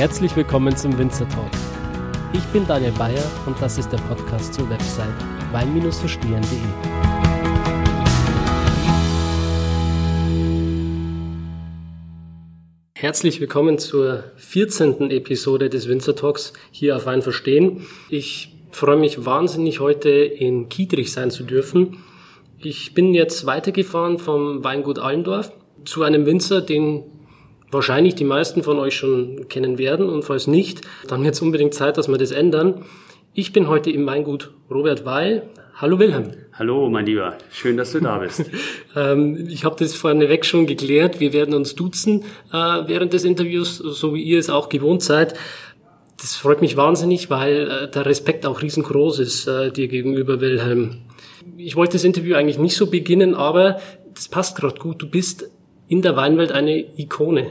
Herzlich willkommen zum Winzer Talk. Ich bin Daniel Bayer und das ist der Podcast zur Website wein-verstehen.de. Herzlich willkommen zur 14. Episode des Winzer Talks hier auf Wein verstehen. Ich freue mich wahnsinnig, heute in Kietrich sein zu dürfen. Ich bin jetzt weitergefahren vom Weingut Allendorf zu einem Winzer, den wahrscheinlich die meisten von euch schon kennen werden und falls nicht, dann wird es unbedingt Zeit, dass wir das ändern. Ich bin heute im Weingut Robert Weil. Hallo Wilhelm. Hallo, mein Lieber. Schön, dass du da bist. ähm, ich habe das vorneweg schon geklärt. Wir werden uns duzen äh, während des Interviews, so wie ihr es auch gewohnt seid. Das freut mich wahnsinnig, weil äh, der Respekt auch riesengroß ist äh, dir gegenüber, Wilhelm. Ich wollte das Interview eigentlich nicht so beginnen, aber das passt gerade gut. Du bist in der Weinwelt eine Ikone.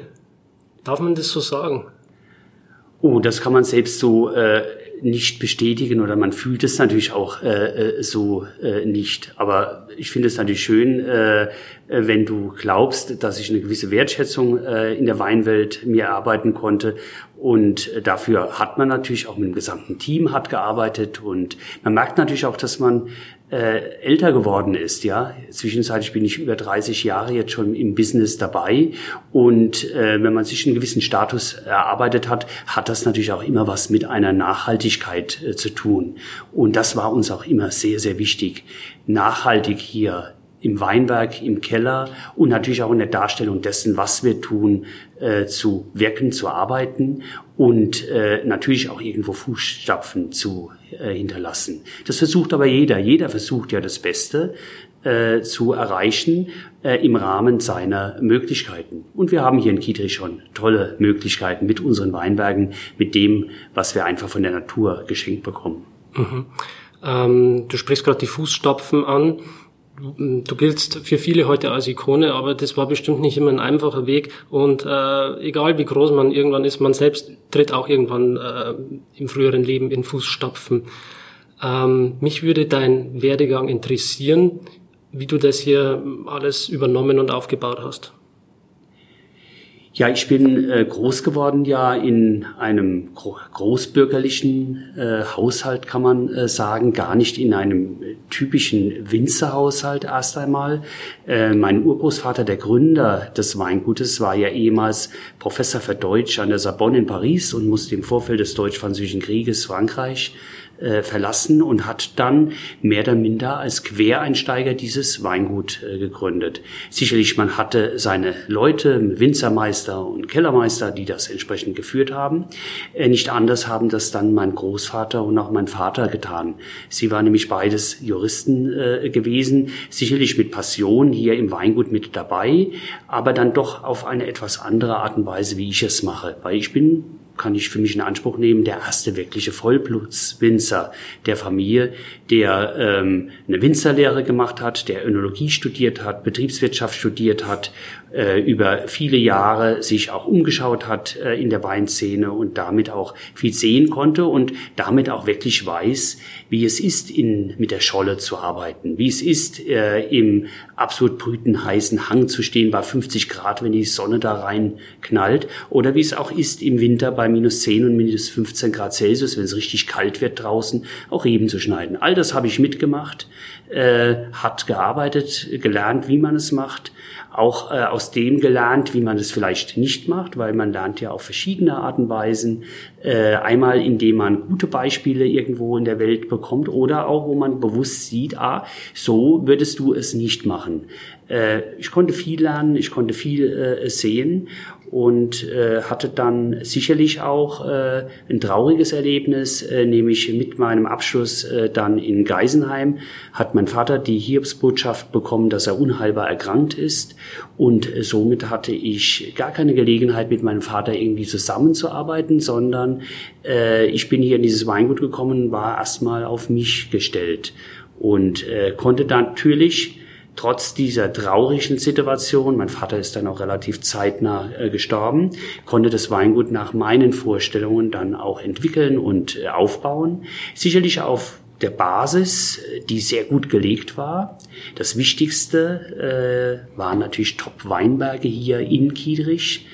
Darf man das so sagen? Oh, das kann man selbst so äh, nicht bestätigen oder man fühlt es natürlich auch äh, äh so äh, nicht. Aber ich finde es natürlich schön, äh, äh, wenn du glaubst, dass ich eine gewisse Wertschätzung äh, in der Weinwelt mir erarbeiten konnte. Und äh, dafür hat man natürlich auch mit dem gesamten Team hat gearbeitet und man merkt natürlich auch, dass man äh, älter geworden ist, ja. Zwischenzeitlich bin ich über 30 Jahre jetzt schon im Business dabei und äh, wenn man sich einen gewissen Status erarbeitet hat, hat das natürlich auch immer was mit einer Nachhaltigkeit äh, zu tun. Und das war uns auch immer sehr, sehr wichtig, nachhaltig hier im Weinberg, im Keller und natürlich auch in der Darstellung dessen, was wir tun, äh, zu wirken, zu arbeiten und äh, natürlich auch irgendwo Fußstapfen zu äh, hinterlassen. Das versucht aber jeder. Jeder versucht ja das Beste äh, zu erreichen äh, im Rahmen seiner Möglichkeiten. Und wir haben hier in Kietrich schon tolle Möglichkeiten mit unseren Weinbergen, mit dem, was wir einfach von der Natur geschenkt bekommen. Mhm. Ähm, du sprichst gerade die Fußstapfen an. Du giltst für viele heute als Ikone, aber das war bestimmt nicht immer ein einfacher Weg. Und äh, egal wie groß man irgendwann ist, man selbst tritt auch irgendwann äh, im früheren Leben in Fußstapfen. Ähm, mich würde dein Werdegang interessieren, wie du das hier alles übernommen und aufgebaut hast. Ja, ich bin äh, groß geworden ja in einem gro großbürgerlichen äh, Haushalt, kann man äh, sagen, gar nicht in einem äh, typischen Winzerhaushalt erst einmal. Äh, mein Urgroßvater, der Gründer des Weingutes, war ja ehemals Professor für Deutsch an der Sorbonne in Paris und musste im Vorfeld des Deutsch-Französischen Krieges Frankreich äh, verlassen und hat dann mehr oder minder als Quereinsteiger dieses Weingut äh, gegründet. Sicherlich, man hatte seine Leute, Winzermeister und Kellermeister, die das entsprechend geführt haben. Äh, nicht anders haben das dann mein Großvater und auch mein Vater getan. Sie waren nämlich beides Juristen äh, gewesen, sicherlich mit Passion hier im Weingut mit dabei, aber dann doch auf eine etwas andere Art und Weise, wie ich es mache. Weil ich bin kann ich für mich in Anspruch nehmen, der erste wirkliche Vollblutswinzer der Familie, der ähm, eine Winzerlehre gemacht hat, der Önologie studiert hat, Betriebswirtschaft studiert hat, äh, über viele Jahre sich auch umgeschaut hat äh, in der Weinszene und damit auch viel sehen konnte und damit auch wirklich weiß, wie es ist, in, mit der Scholle zu arbeiten, wie es ist, äh, im absolut brüten heißen Hang zu stehen bei 50 Grad, wenn die Sonne da rein knallt, oder wie es auch ist, im Winter bei minus 10 und minus 15 Grad Celsius, wenn es richtig kalt wird draußen, auch Reben zu schneiden. All das habe ich mitgemacht, äh, hat gearbeitet, gelernt, wie man es macht, auch äh, aus dem gelernt, wie man es vielleicht nicht macht, weil man lernt ja auf verschiedene Arten und Weisen. Äh, einmal, indem man gute Beispiele irgendwo in der Welt bekommt oder auch, wo man bewusst sieht, ah, so würdest du es nicht machen. Äh, ich konnte viel lernen, ich konnte viel äh, sehen und äh, hatte dann sicherlich auch äh, ein trauriges Erlebnis, äh, nämlich mit meinem Abschluss äh, dann in Geisenheim hat mein Vater die Hiobsbotschaft bekommen, dass er unheilbar erkrankt ist. Und äh, somit hatte ich gar keine Gelegenheit mit meinem Vater irgendwie zusammenzuarbeiten, sondern äh, ich bin hier in dieses Weingut gekommen, war erstmal auf mich gestellt und äh, konnte dann natürlich trotz dieser traurigen Situation, mein Vater ist dann auch relativ zeitnah äh, gestorben, konnte das Weingut nach meinen Vorstellungen dann auch entwickeln und äh, aufbauen. Sicherlich auf der Basis, äh, die sehr gut gelegt war. Das Wichtigste äh, waren natürlich Top-Weinberge hier in Kiedrich.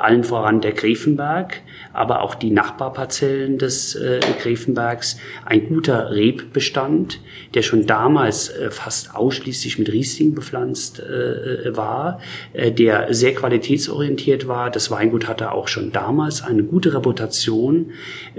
Allen voran der Gräfenberg, aber auch die Nachbarparzellen des äh, Gräfenbergs, ein guter Rebbestand, der schon damals äh, fast ausschließlich mit Riesling bepflanzt äh, war, äh, der sehr qualitätsorientiert war. Das Weingut hatte auch schon damals eine gute Reputation,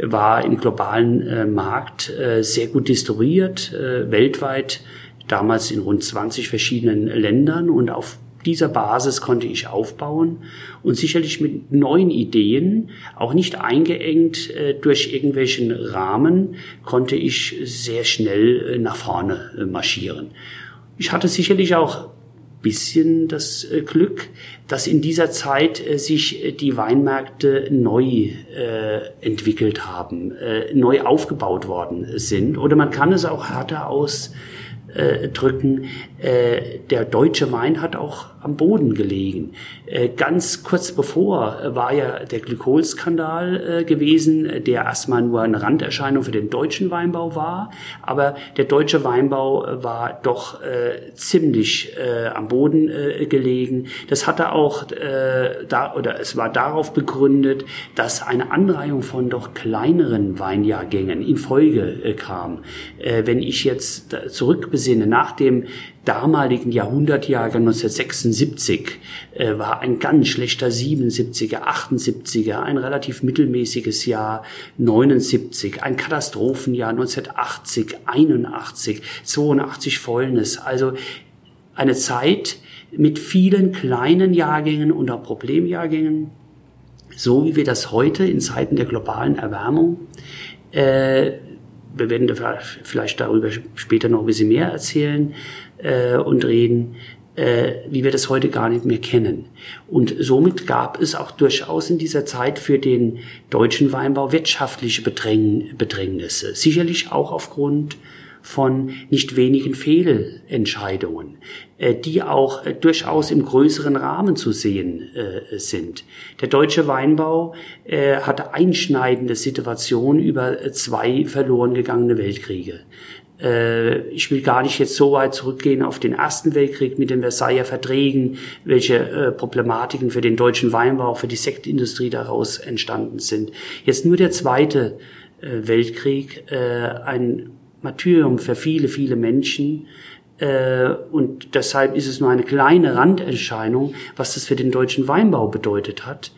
war im globalen äh, Markt äh, sehr gut distribuiert, äh, weltweit damals in rund 20 verschiedenen Ländern und auf dieser Basis konnte ich aufbauen und sicherlich mit neuen Ideen, auch nicht eingeengt äh, durch irgendwelchen Rahmen, konnte ich sehr schnell äh, nach vorne äh, marschieren. Ich hatte sicherlich auch bisschen das äh, Glück, dass in dieser Zeit äh, sich äh, die Weinmärkte neu äh, entwickelt haben, äh, neu aufgebaut worden sind. Oder man kann es auch härter aus äh, drücken. Äh, der deutsche Wein hat auch am Boden gelegen. Äh, ganz kurz bevor war ja der Glykolskandal äh, gewesen, der erstmal nur eine Randerscheinung für den deutschen Weinbau war, aber der deutsche Weinbau äh, war doch äh, ziemlich am Boden gelegen. Das hatte auch äh, da oder es war darauf begründet, dass eine Anreihung von doch kleineren Weinjahrgängen in Folge kam. Wenn ich jetzt zurückbesinne nach dem damaligen Jahrhundertjahrgang 1976 äh, war ein ganz schlechter 77er, 78er, ein relativ mittelmäßiges Jahr 79, ein Katastrophenjahr 1980, 81, 82 Fäulnis. Also eine Zeit mit vielen kleinen Jahrgängen und auch Problemjahrgängen, so wie wir das heute in Zeiten der globalen Erwärmung äh, wir werden vielleicht darüber später noch ein bisschen mehr erzählen, äh, und reden, äh, wie wir das heute gar nicht mehr kennen. Und somit gab es auch durchaus in dieser Zeit für den deutschen Weinbau wirtschaftliche Bedräng Bedrängnisse. Sicherlich auch aufgrund von nicht wenigen Fehlentscheidungen, die auch äh, durchaus im größeren Rahmen zu sehen äh, sind. Der deutsche Weinbau hatte einschneidende Situationen über zwei verloren gegangene Weltkriege. Äh, ich will gar nicht jetzt so weit zurückgehen auf den Ersten Weltkrieg mit den Versailler Verträgen, welche äh, Problematiken für den deutschen Weinbau, für die Sektindustrie daraus entstanden sind. Jetzt nur der Zweite äh, Weltkrieg, ein Martyrium für viele, viele Menschen, und deshalb ist es nur eine kleine Randerscheinung, was das für den deutschen Weinbau bedeutet hat.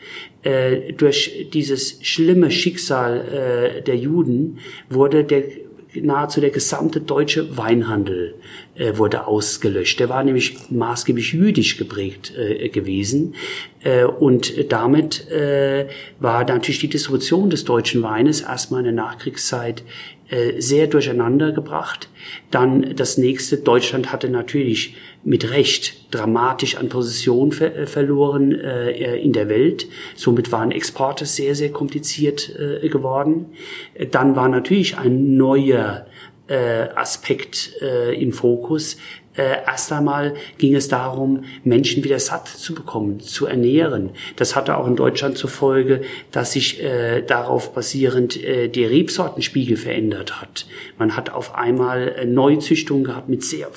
durch dieses schlimme Schicksal der Juden wurde der nahezu der gesamte deutsche Weinhandel äh, wurde ausgelöscht. Der war nämlich maßgeblich jüdisch geprägt äh, gewesen. Äh, und damit äh, war natürlich die Distribution des deutschen Weines erstmal in der Nachkriegszeit äh, sehr durcheinander gebracht. Dann das nächste, Deutschland hatte natürlich mit Recht dramatisch an Position ver äh, verloren äh, in der Welt. Somit waren Exporte sehr, sehr kompliziert äh, geworden. Dann war natürlich ein neuer äh, Aspekt äh, im Fokus, äh, erst einmal ging es darum, Menschen wieder satt zu bekommen, zu ernähren. Das hatte auch in Deutschland zur Folge, dass sich äh, darauf basierend äh, der Rebsortenspiegel verändert hat. Man hat auf einmal äh, Neuzüchtungen gehabt mit sehr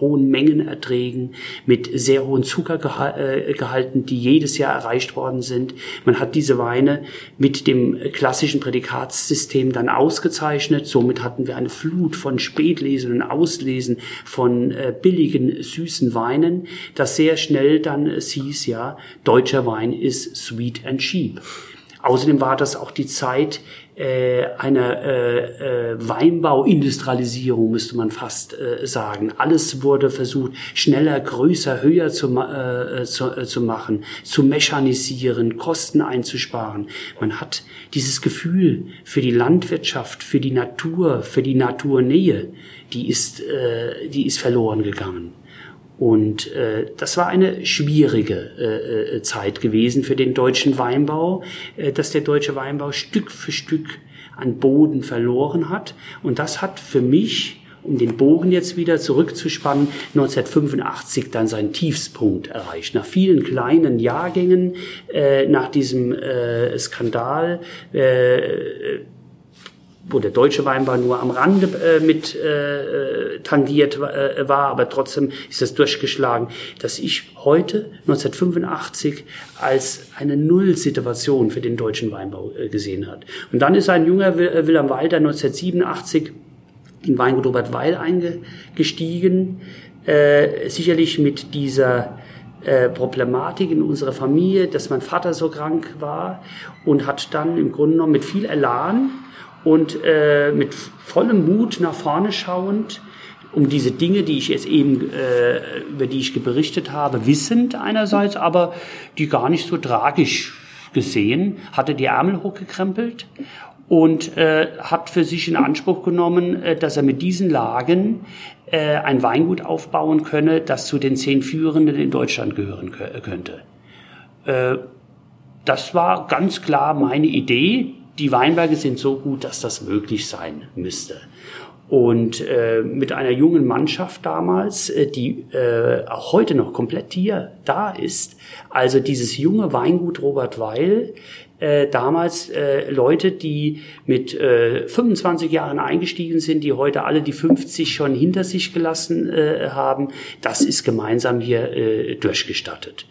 hohen Mengenerträgen, mit sehr hohen Zuckergehalten, die jedes Jahr erreicht worden sind. Man hat diese Weine mit dem klassischen Prädikatssystem dann ausgezeichnet. Somit hatten wir eine Flut von Spätlesen und Auslesen von äh, billigen, süßen Weinen, dass sehr schnell dann es hieß, ja, deutscher Wein ist sweet and cheap. Außerdem war das auch die Zeit äh, einer äh, äh, Weinbauindustrialisierung, müsste man fast äh, sagen. Alles wurde versucht, schneller, größer, höher zu, äh, zu, äh, zu machen, zu mechanisieren, Kosten einzusparen. Man hat dieses Gefühl für die Landwirtschaft, für die Natur, für die Naturnähe, die ist, äh, die ist verloren gegangen. Und äh, das war eine schwierige äh, äh, Zeit gewesen für den deutschen Weinbau, äh, dass der deutsche Weinbau Stück für Stück an Boden verloren hat. Und das hat für mich um den Bogen jetzt wieder zurückzuspannen, 1985 dann seinen Tiefspunkt erreicht. Nach vielen kleinen Jahrgängen, äh, nach diesem äh, Skandal, äh, wo der deutsche Weinbau nur am Rande äh, mit äh, tangiert äh, war, aber trotzdem ist das durchgeschlagen, dass ich heute 1985 als eine Nullsituation für den deutschen Weinbau äh, gesehen hat. Und dann ist ein junger äh, Wilhelm Walter 1987 in Weingut Robert Weil eingestiegen, äh, sicherlich mit dieser äh, Problematik in unserer Familie, dass mein Vater so krank war und hat dann im Grunde genommen mit viel Elan und äh, mit vollem Mut nach vorne schauend um diese Dinge, die ich jetzt eben, äh, über die ich berichtet habe, wissend einerseits, aber die gar nicht so tragisch gesehen, hatte die Ärmel hochgekrempelt und äh, hat für sich in Anspruch genommen, äh, dass er mit diesen Lagen äh, ein Weingut aufbauen könne, das zu den zehn führenden in Deutschland gehören könnte. Äh, das war ganz klar meine Idee. Die Weinberge sind so gut, dass das möglich sein müsste. Und äh, mit einer jungen Mannschaft damals, äh, die äh, auch heute noch komplett hier da ist, also dieses junge Weingut Robert Weil, äh, damals äh, Leute, die mit äh, 25 Jahren eingestiegen sind, die heute alle die 50 schon hinter sich gelassen äh, haben, das ist gemeinsam hier äh, durchgestattet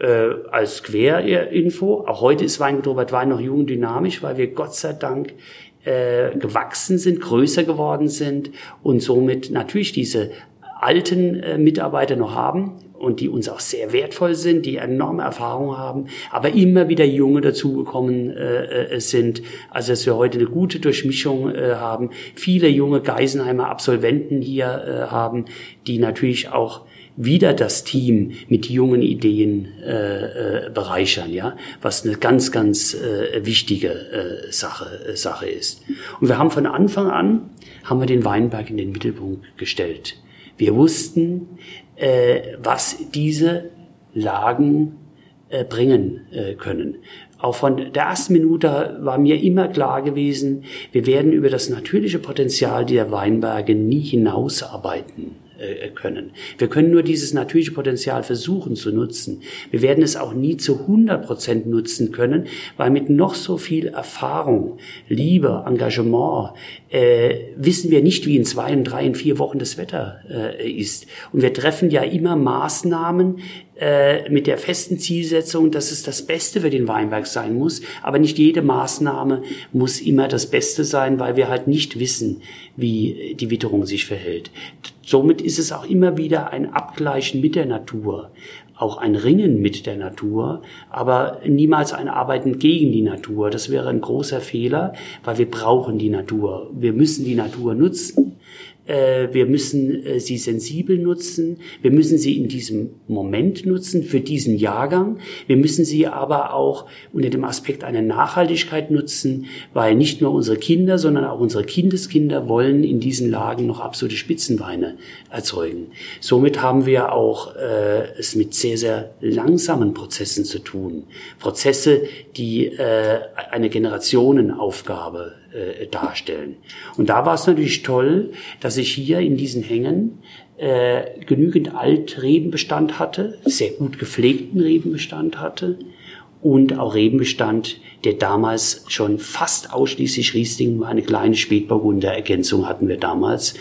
äh, als Querinfo. Auch heute ist Weingut Wein noch jung und dynamisch, weil wir Gott sei Dank äh, gewachsen sind, größer geworden sind und somit natürlich diese alten äh, Mitarbeiter noch haben und die uns auch sehr wertvoll sind, die enorme Erfahrung haben, aber immer wieder junge dazugekommen äh, äh, sind. Also dass wir heute eine gute Durchmischung äh, haben, viele junge Geisenheimer Absolventen hier äh, haben, die natürlich auch wieder das Team mit jungen Ideen äh, äh, bereichern, ja, was eine ganz, ganz äh, wichtige äh, Sache, äh, Sache ist. Und wir haben von Anfang an haben wir den Weinberg in den Mittelpunkt gestellt. Wir wussten, äh, was diese Lagen äh, bringen äh, können. Auch von der ersten Minute war mir immer klar gewesen, wir werden über das natürliche Potenzial der Weinberge nie hinausarbeiten können. Wir können nur dieses natürliche Potenzial versuchen zu nutzen. Wir werden es auch nie zu 100 Prozent nutzen können, weil mit noch so viel Erfahrung, Liebe, Engagement äh, wissen wir nicht, wie in zwei, in drei, in vier Wochen das Wetter äh, ist. Und wir treffen ja immer Maßnahmen, äh, mit der festen Zielsetzung, dass es das Beste für den Weinberg sein muss. Aber nicht jede Maßnahme muss immer das Beste sein, weil wir halt nicht wissen, wie die Witterung sich verhält. Somit ist es auch immer wieder ein Abgleichen mit der Natur auch ein Ringen mit der Natur, aber niemals ein Arbeiten gegen die Natur. Das wäre ein großer Fehler, weil wir brauchen die Natur. Wir müssen die Natur nutzen. Äh, wir müssen äh, sie sensibel nutzen, wir müssen sie in diesem Moment nutzen, für diesen Jahrgang. Wir müssen sie aber auch unter dem Aspekt einer Nachhaltigkeit nutzen, weil nicht nur unsere Kinder, sondern auch unsere Kindeskinder wollen in diesen Lagen noch absolute Spitzenweine erzeugen. Somit haben wir auch äh, es mit sehr, sehr langsamen Prozessen zu tun. Prozesse, die äh, eine Generationenaufgabe äh, darstellen. Und da war es natürlich toll, dass ich hier in diesen Hängen äh, genügend Altrebenbestand hatte, sehr gut gepflegten Rebenbestand hatte und auch Rebenbestand, der damals schon fast ausschließlich Riesling war. Eine kleine Spätburgunder Ergänzung hatten wir damals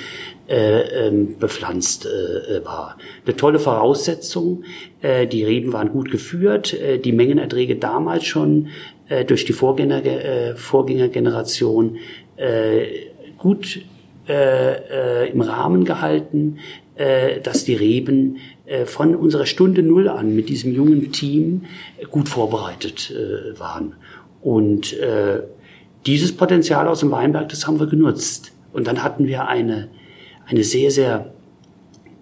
äh, ähm, bepflanzt äh, äh, war. Eine tolle Voraussetzung. Die Reben waren gut geführt. Die Mengenerträge damals schon durch die Vorgänger, Vorgängergeneration gut im Rahmen gehalten, dass die Reben von unserer Stunde Null an mit diesem jungen Team gut vorbereitet waren. Und dieses Potenzial aus dem Weinberg, das haben wir genutzt. Und dann hatten wir eine eine sehr, sehr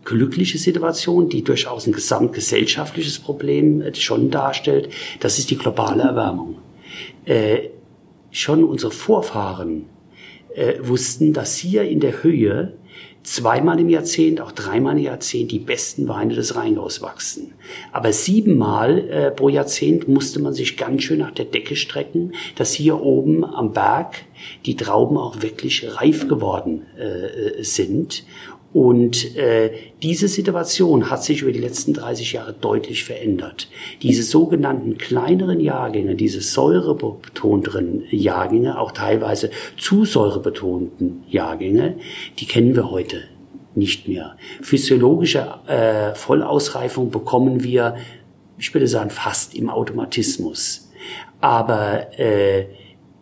glückliche Situation, die durchaus ein gesamtgesellschaftliches Problem äh, schon darstellt. Das ist die globale Erwärmung. Äh, schon unsere Vorfahren äh, wussten, dass hier in der Höhe zweimal im Jahrzehnt, auch dreimal im Jahrzehnt die besten Weine des Rheingaus wachsen. Aber siebenmal äh, pro Jahrzehnt musste man sich ganz schön nach der Decke strecken, dass hier oben am Berg die Trauben auch wirklich reif geworden äh, sind Und äh, diese Situation hat sich über die letzten 30 Jahre deutlich verändert. Diese sogenannten kleineren Jahrgänge, diese säurebetonteren Jahrgänge, auch teilweise zu säurebetonten Jahrgänge, die kennen wir heute nicht mehr. Physiologische äh, Vollausreifung bekommen wir, ich würde sagen, fast im Automatismus. Aber äh,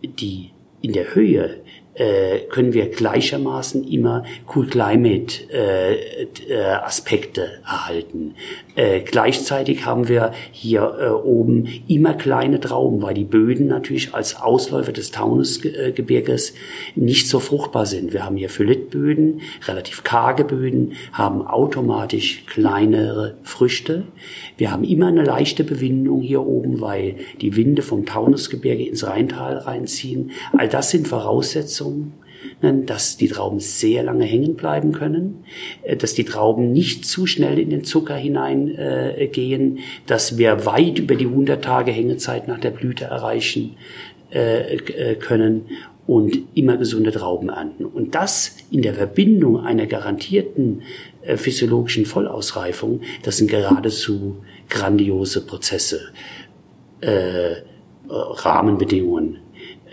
die in der Höhe äh, können wir gleichermaßen immer Cool Climate äh, äh, Aspekte erhalten. Äh, gleichzeitig haben wir hier äh, oben immer kleine Trauben, weil die Böden natürlich als Ausläufer des Taunusgebirges nicht so fruchtbar sind. Wir haben hier Phyllitböden, relativ karge Böden, haben automatisch kleinere Früchte. Wir haben immer eine leichte Bewindung hier oben, weil die Winde vom Taunusgebirge ins Rheintal reinziehen. All das sind Voraussetzungen, dass die Trauben sehr lange hängen bleiben können, äh, dass die Trauben nicht zu schnell in den Zucker hineingehen, äh, dass wir weit über die 100 Tage Hängezeit nach der Blüte erreichen äh, können und immer gesunde Trauben ernten. Und das in der Verbindung einer garantierten physiologischen Vollausreifung, das sind geradezu grandiose Prozesse, Rahmenbedingungen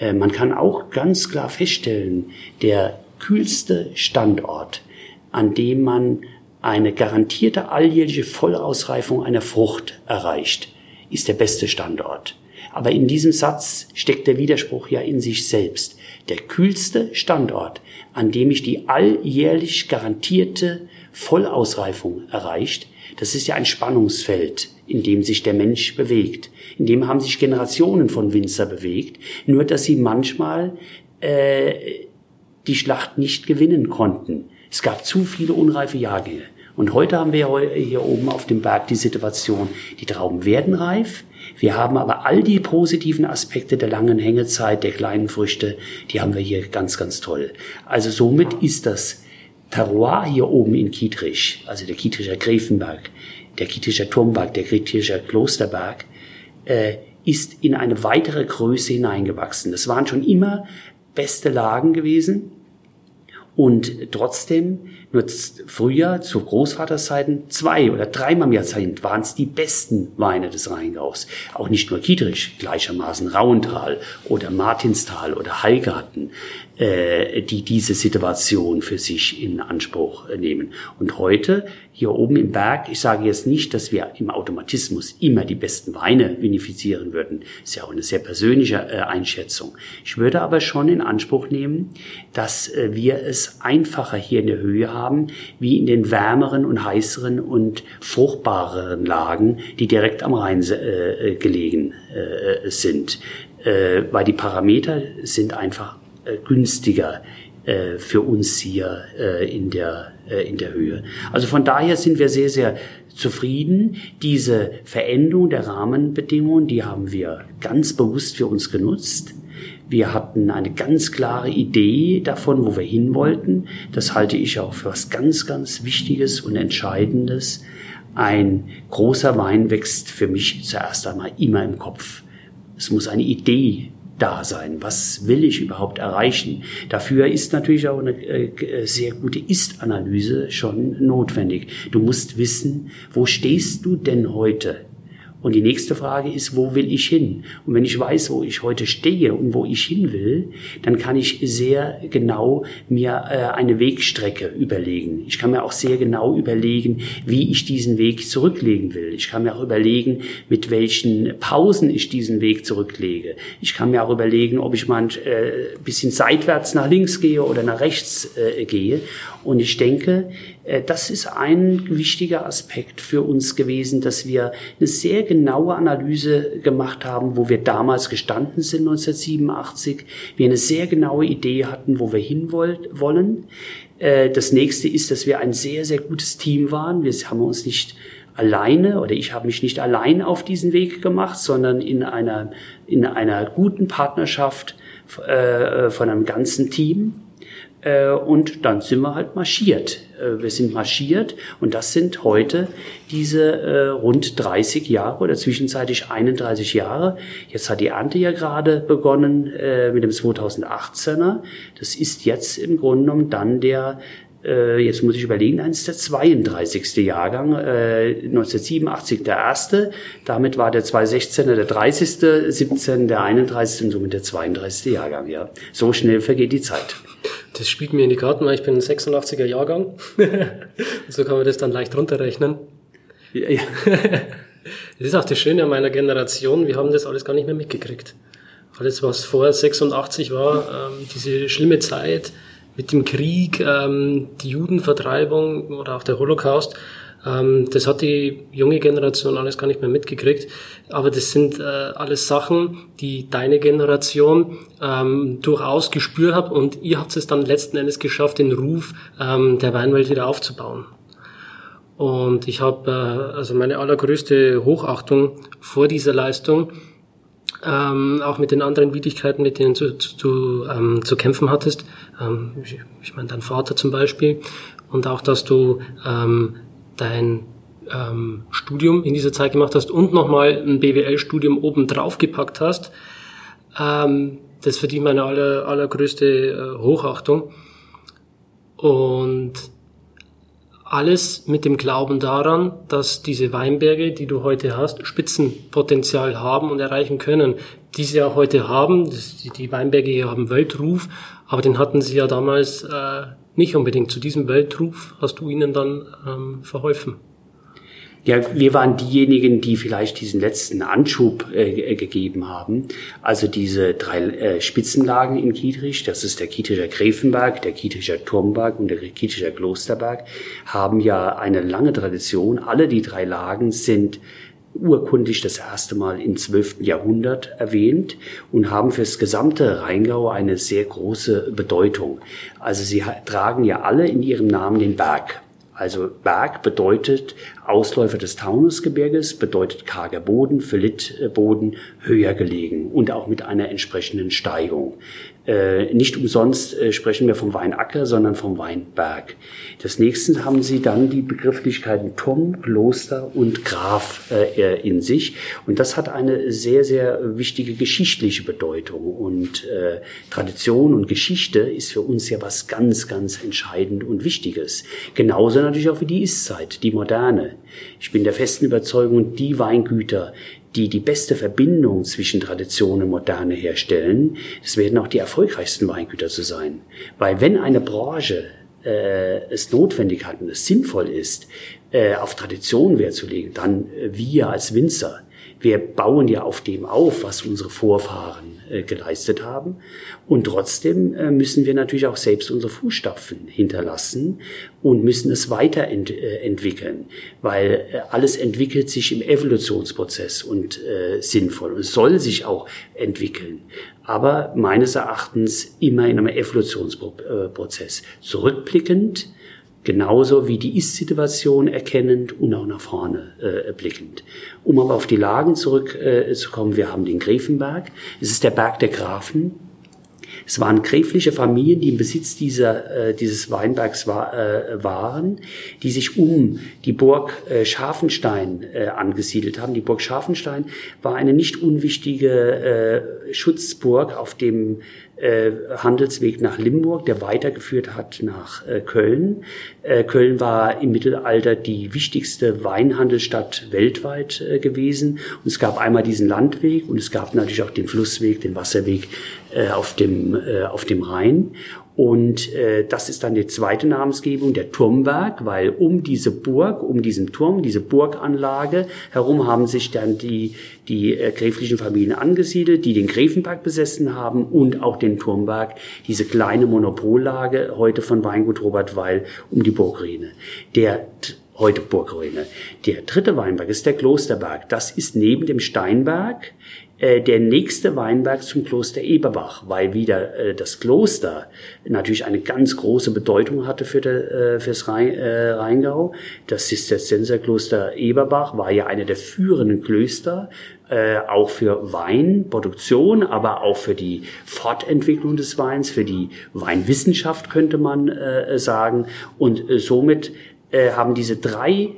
äh, man kann auch ganz klar feststellen, der kühlste Standort, an dem man eine garantierte alljährliche Vollausreifung einer Frucht erreicht, ist der beste Standort. Aber in diesem Satz steckt der Widerspruch ja in sich selbst. Der kühlste Standort, an dem ich die alljährlich garantierte Vollausreifung erreicht, das ist ja ein Spannungsfeld, in dem sich der Mensch bewegt. In dem haben sich Generationen von Winzer bewegt, nur dass sie manchmal äh, die Schlacht nicht gewinnen konnten. Es gab zu viele unreife Jahrgänge. Und heute haben wir hier oben auf dem Berg die Situation, die Trauben werden reif, wir haben aber all die positiven Aspekte der langen Hängezeit, der kleinen Früchte, die haben wir hier ganz, ganz toll. Also somit ist das Terroir hier oben in Kietrich, also der Kietrischer Gräfenberg, der Kietrischer Turmberg, der Kietrischer Klosterberg, äh, ist in eine weitere Größe hineingewachsen. Das waren schon immer beste Lagen gewesen und trotzdem nur früher zu Großvaterszeiten zwei oder dreimal im Jahrzehnt waren es die besten Weine des Rheingaus. Auch nicht nur Kietrich, gleichermaßen Rauental oder Martinstal oder Heilgarten äh, die diese Situation für sich in Anspruch nehmen. Und heute hier oben im Berg, ich sage jetzt nicht, dass wir im Automatismus immer die besten Weine vinifizieren würden. Ist ja auch eine sehr persönliche äh, Einschätzung. Ich würde aber schon in Anspruch nehmen, dass äh, wir es einfacher hier in der Höhe haben, wie in den wärmeren und heißeren und fruchtbareren Lagen, die direkt am Rhein äh, gelegen sind. Weil die Parameter sind einfach günstiger äh, für uns hier äh, in der in der Höhe. Also von daher sind wir sehr sehr zufrieden. Diese Veränderung der Rahmenbedingungen, die haben wir ganz bewusst für uns genutzt. Wir hatten eine ganz klare Idee davon, wo wir hin wollten. Das halte ich auch für was ganz, ganz Wichtiges und Entscheidendes. Ein großer Wein wächst für mich zuerst einmal immer im Kopf. Es muss eine Idee da sein? Was will ich überhaupt erreichen? Dafür ist natürlich auch eine äh, sehr gute Ist-Analyse schon notwendig. Du musst wissen, wo stehst du denn heute? Und die nächste Frage ist, wo will ich hin? Und wenn ich weiß, wo ich heute stehe und wo ich hin will, dann kann ich sehr genau mir äh, eine Wegstrecke überlegen. Ich kann mir auch sehr genau überlegen, wie ich diesen Weg zurücklegen will. Ich kann mir auch überlegen, mit welchen Pausen ich diesen Weg zurücklege. Ich kann mir auch überlegen, ob ich mal ein äh, bisschen seitwärts nach links gehe oder nach rechts äh, gehe. Und ich denke, äh, das ist ein wichtiger Aspekt für uns gewesen, dass wir eine sehr genaue Analyse gemacht haben, wo wir damals gestanden sind 1987. Wir eine sehr genaue Idee hatten, wo wir hin wollen. Äh, das nächste ist, dass wir ein sehr, sehr gutes Team waren. Wir haben uns nicht alleine oder ich habe mich nicht allein auf diesen Weg gemacht, sondern in einer, in einer guten Partnerschaft äh, von einem ganzen Team. Äh, und dann sind wir halt marschiert. Äh, wir sind marschiert und das sind heute diese äh, rund 30 Jahre oder zwischenzeitlich 31 Jahre. Jetzt hat die Ernte ja gerade begonnen mit dem 2018er. Das ist jetzt im Grunde genommen dann der jetzt muss ich überlegen, eins der 32. Jahrgang, äh, 1987 der erste, damit war der 216er der 30., 17 der 31. und somit der 32. Jahrgang, ja. So schnell vergeht die Zeit. Das spielt mir in die Karten, weil ich bin ein 86er Jahrgang. so kann man das dann leicht runterrechnen. Ja, ja. Das ist auch das Schöne an meiner Generation, wir haben das alles gar nicht mehr mitgekriegt. Alles, was vor 86 war, ähm, diese schlimme Zeit, mit dem Krieg, ähm, die Judenvertreibung oder auch der Holocaust, das hat die junge Generation alles gar nicht mehr mitgekriegt. Aber das sind äh, alles Sachen, die deine Generation ähm, durchaus gespürt hat und ihr habt es dann letzten Endes geschafft, den Ruf ähm, der Weinwelt wieder aufzubauen. Und ich habe äh, also meine allergrößte Hochachtung vor dieser Leistung ähm, auch mit den anderen Widrigkeiten, mit denen du, du ähm, zu kämpfen hattest. Ähm, ich, ich meine, dein Vater zum Beispiel. Und auch, dass du ähm, dein ähm, Studium in dieser Zeit gemacht hast und nochmal ein BWL-Studium oben drauf gepackt hast. Ähm, das verdient meine aller, allergrößte äh, Hochachtung. Und alles mit dem Glauben daran, dass diese Weinberge, die du heute hast, Spitzenpotenzial haben und erreichen können. Die sie ja heute haben, die Weinberge hier haben Weltruf, aber den hatten sie ja damals äh, nicht unbedingt. Zu diesem Weltruf hast du ihnen dann ähm, verholfen. Ja, wir waren diejenigen, die vielleicht diesen letzten Anschub äh, gegeben haben. Also diese drei äh, Spitzenlagen in Kietrich, das ist der Kietrischer Gräfenberg, der Kietrischer Turmberg und der Kietrischer Klosterberg, haben ja eine lange Tradition. Alle die drei Lagen sind urkundig das erste Mal im 12. Jahrhundert erwähnt und haben fürs gesamte Rheingau eine sehr große Bedeutung. Also sie tragen ja alle in ihrem Namen den Berg. Also Berg bedeutet Ausläufer des Taunusgebirges, bedeutet karger Boden, Phylitboden, höher gelegen und auch mit einer entsprechenden Steigung. Äh, nicht umsonst äh, sprechen wir vom Weinacker, sondern vom Weinberg. Das nächste haben sie dann die Begrifflichkeiten Turm, Kloster und Graf äh, in sich. Und das hat eine sehr, sehr wichtige geschichtliche Bedeutung. Und äh, Tradition und Geschichte ist für uns ja was ganz, ganz entscheidend und Wichtiges. Genauso natürlich auch wie die Ist-Zeit, die Moderne. Ich bin der festen Überzeugung, die Weingüter, die die beste Verbindung zwischen Tradition und Moderne herstellen, das werden auch die erfolgreichsten Weingüter zu sein. Weil wenn eine Branche äh, es notwendig hat und es sinnvoll ist, äh, auf Tradition Wert zu legen, dann äh, wir als Winzer, wir bauen ja auf dem auf, was unsere Vorfahren äh, geleistet haben. Und trotzdem äh, müssen wir natürlich auch selbst unsere Fußstapfen hinterlassen und müssen es weiterentwickeln, äh, weil alles entwickelt sich im Evolutionsprozess und sinnvoll und soll sich auch entwickeln. Aber meines Erachtens immer in einem Evolutionsprozess. Zurückblickend, genauso wie die Ist-Situation erkennend und auch nach vorne äh, blickend. Um aber auf die Lagen zurückzukommen, äh, wir haben den Gräfenberg. Es ist der Berg der Grafen. Es waren gräfliche Familien, die im Besitz dieser, äh, dieses Weinbergs war, äh, waren, die sich um die Burg äh, Scharfenstein äh, angesiedelt haben. Die Burg Scharfenstein war eine nicht unwichtige äh, Schutzburg auf dem Handelsweg nach Limburg, der weitergeführt hat nach äh, Köln. Äh, Köln war im Mittelalter die wichtigste Weinhandelsstadt weltweit äh, gewesen. Und es gab einmal diesen Landweg und es gab natürlich auch den Flussweg, den Wasserweg äh, auf, dem, äh, auf dem Rhein. Und äh, das ist dann die zweite Namensgebung, der Turmberg, weil um diese Burg, um diesen Turm, diese Burganlage herum haben sich dann die, die äh, gräflichen Familien angesiedelt, die den Gräfenberg besessen haben und auch den Turmberg, diese kleine Monopollage heute von Weingut Robert Weil um die Burgrene. Der heute Burgrene. Der dritte Weinberg ist der Klosterberg. Das ist neben dem Steinberg der nächste Weinberg zum Kloster Eberbach, weil wieder äh, das Kloster natürlich eine ganz große Bedeutung hatte für de, äh, fürs Rhein, äh, Rheingau. Das Zisterzienserkloster Eberbach war ja eine der führenden Klöster, äh, auch für Weinproduktion, aber auch für die Fortentwicklung des Weins, für die Weinwissenschaft könnte man äh, sagen. Und äh, somit äh, haben diese drei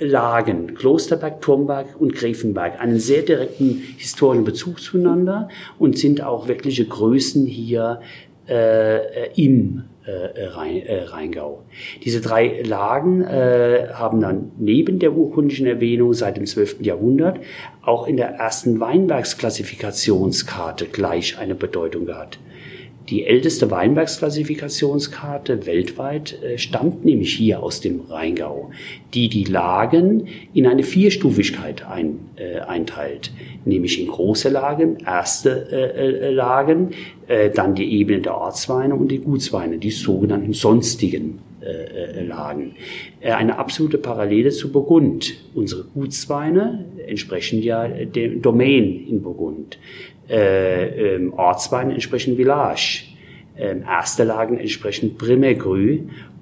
Lagen, Klosterberg, Turmberg und Gräfenberg, einen sehr direkten historischen Bezug zueinander und sind auch wirkliche Größen hier äh, im äh, äh, Rheingau. Diese drei Lagen äh, haben dann neben der urkundlichen Erwähnung seit dem 12. Jahrhundert auch in der ersten Weinbergsklassifikationskarte gleich eine Bedeutung gehabt. Die älteste Weinbergsklassifikationskarte weltweit äh, stammt nämlich hier aus dem Rheingau, die die Lagen in eine Vierstufigkeit ein, äh, einteilt, nämlich in große Lagen, erste äh, äh Lagen, äh, dann die Ebene der Ortsweine und die Gutsweine, die sogenannten sonstigen äh, Lagen. Eine absolute Parallele zu Burgund. Unsere Gutsweine entsprechen ja dem Domain in Burgund äh, ähm, Ortswein entsprechen Village. Ähm, erste Lagen entsprechen Primé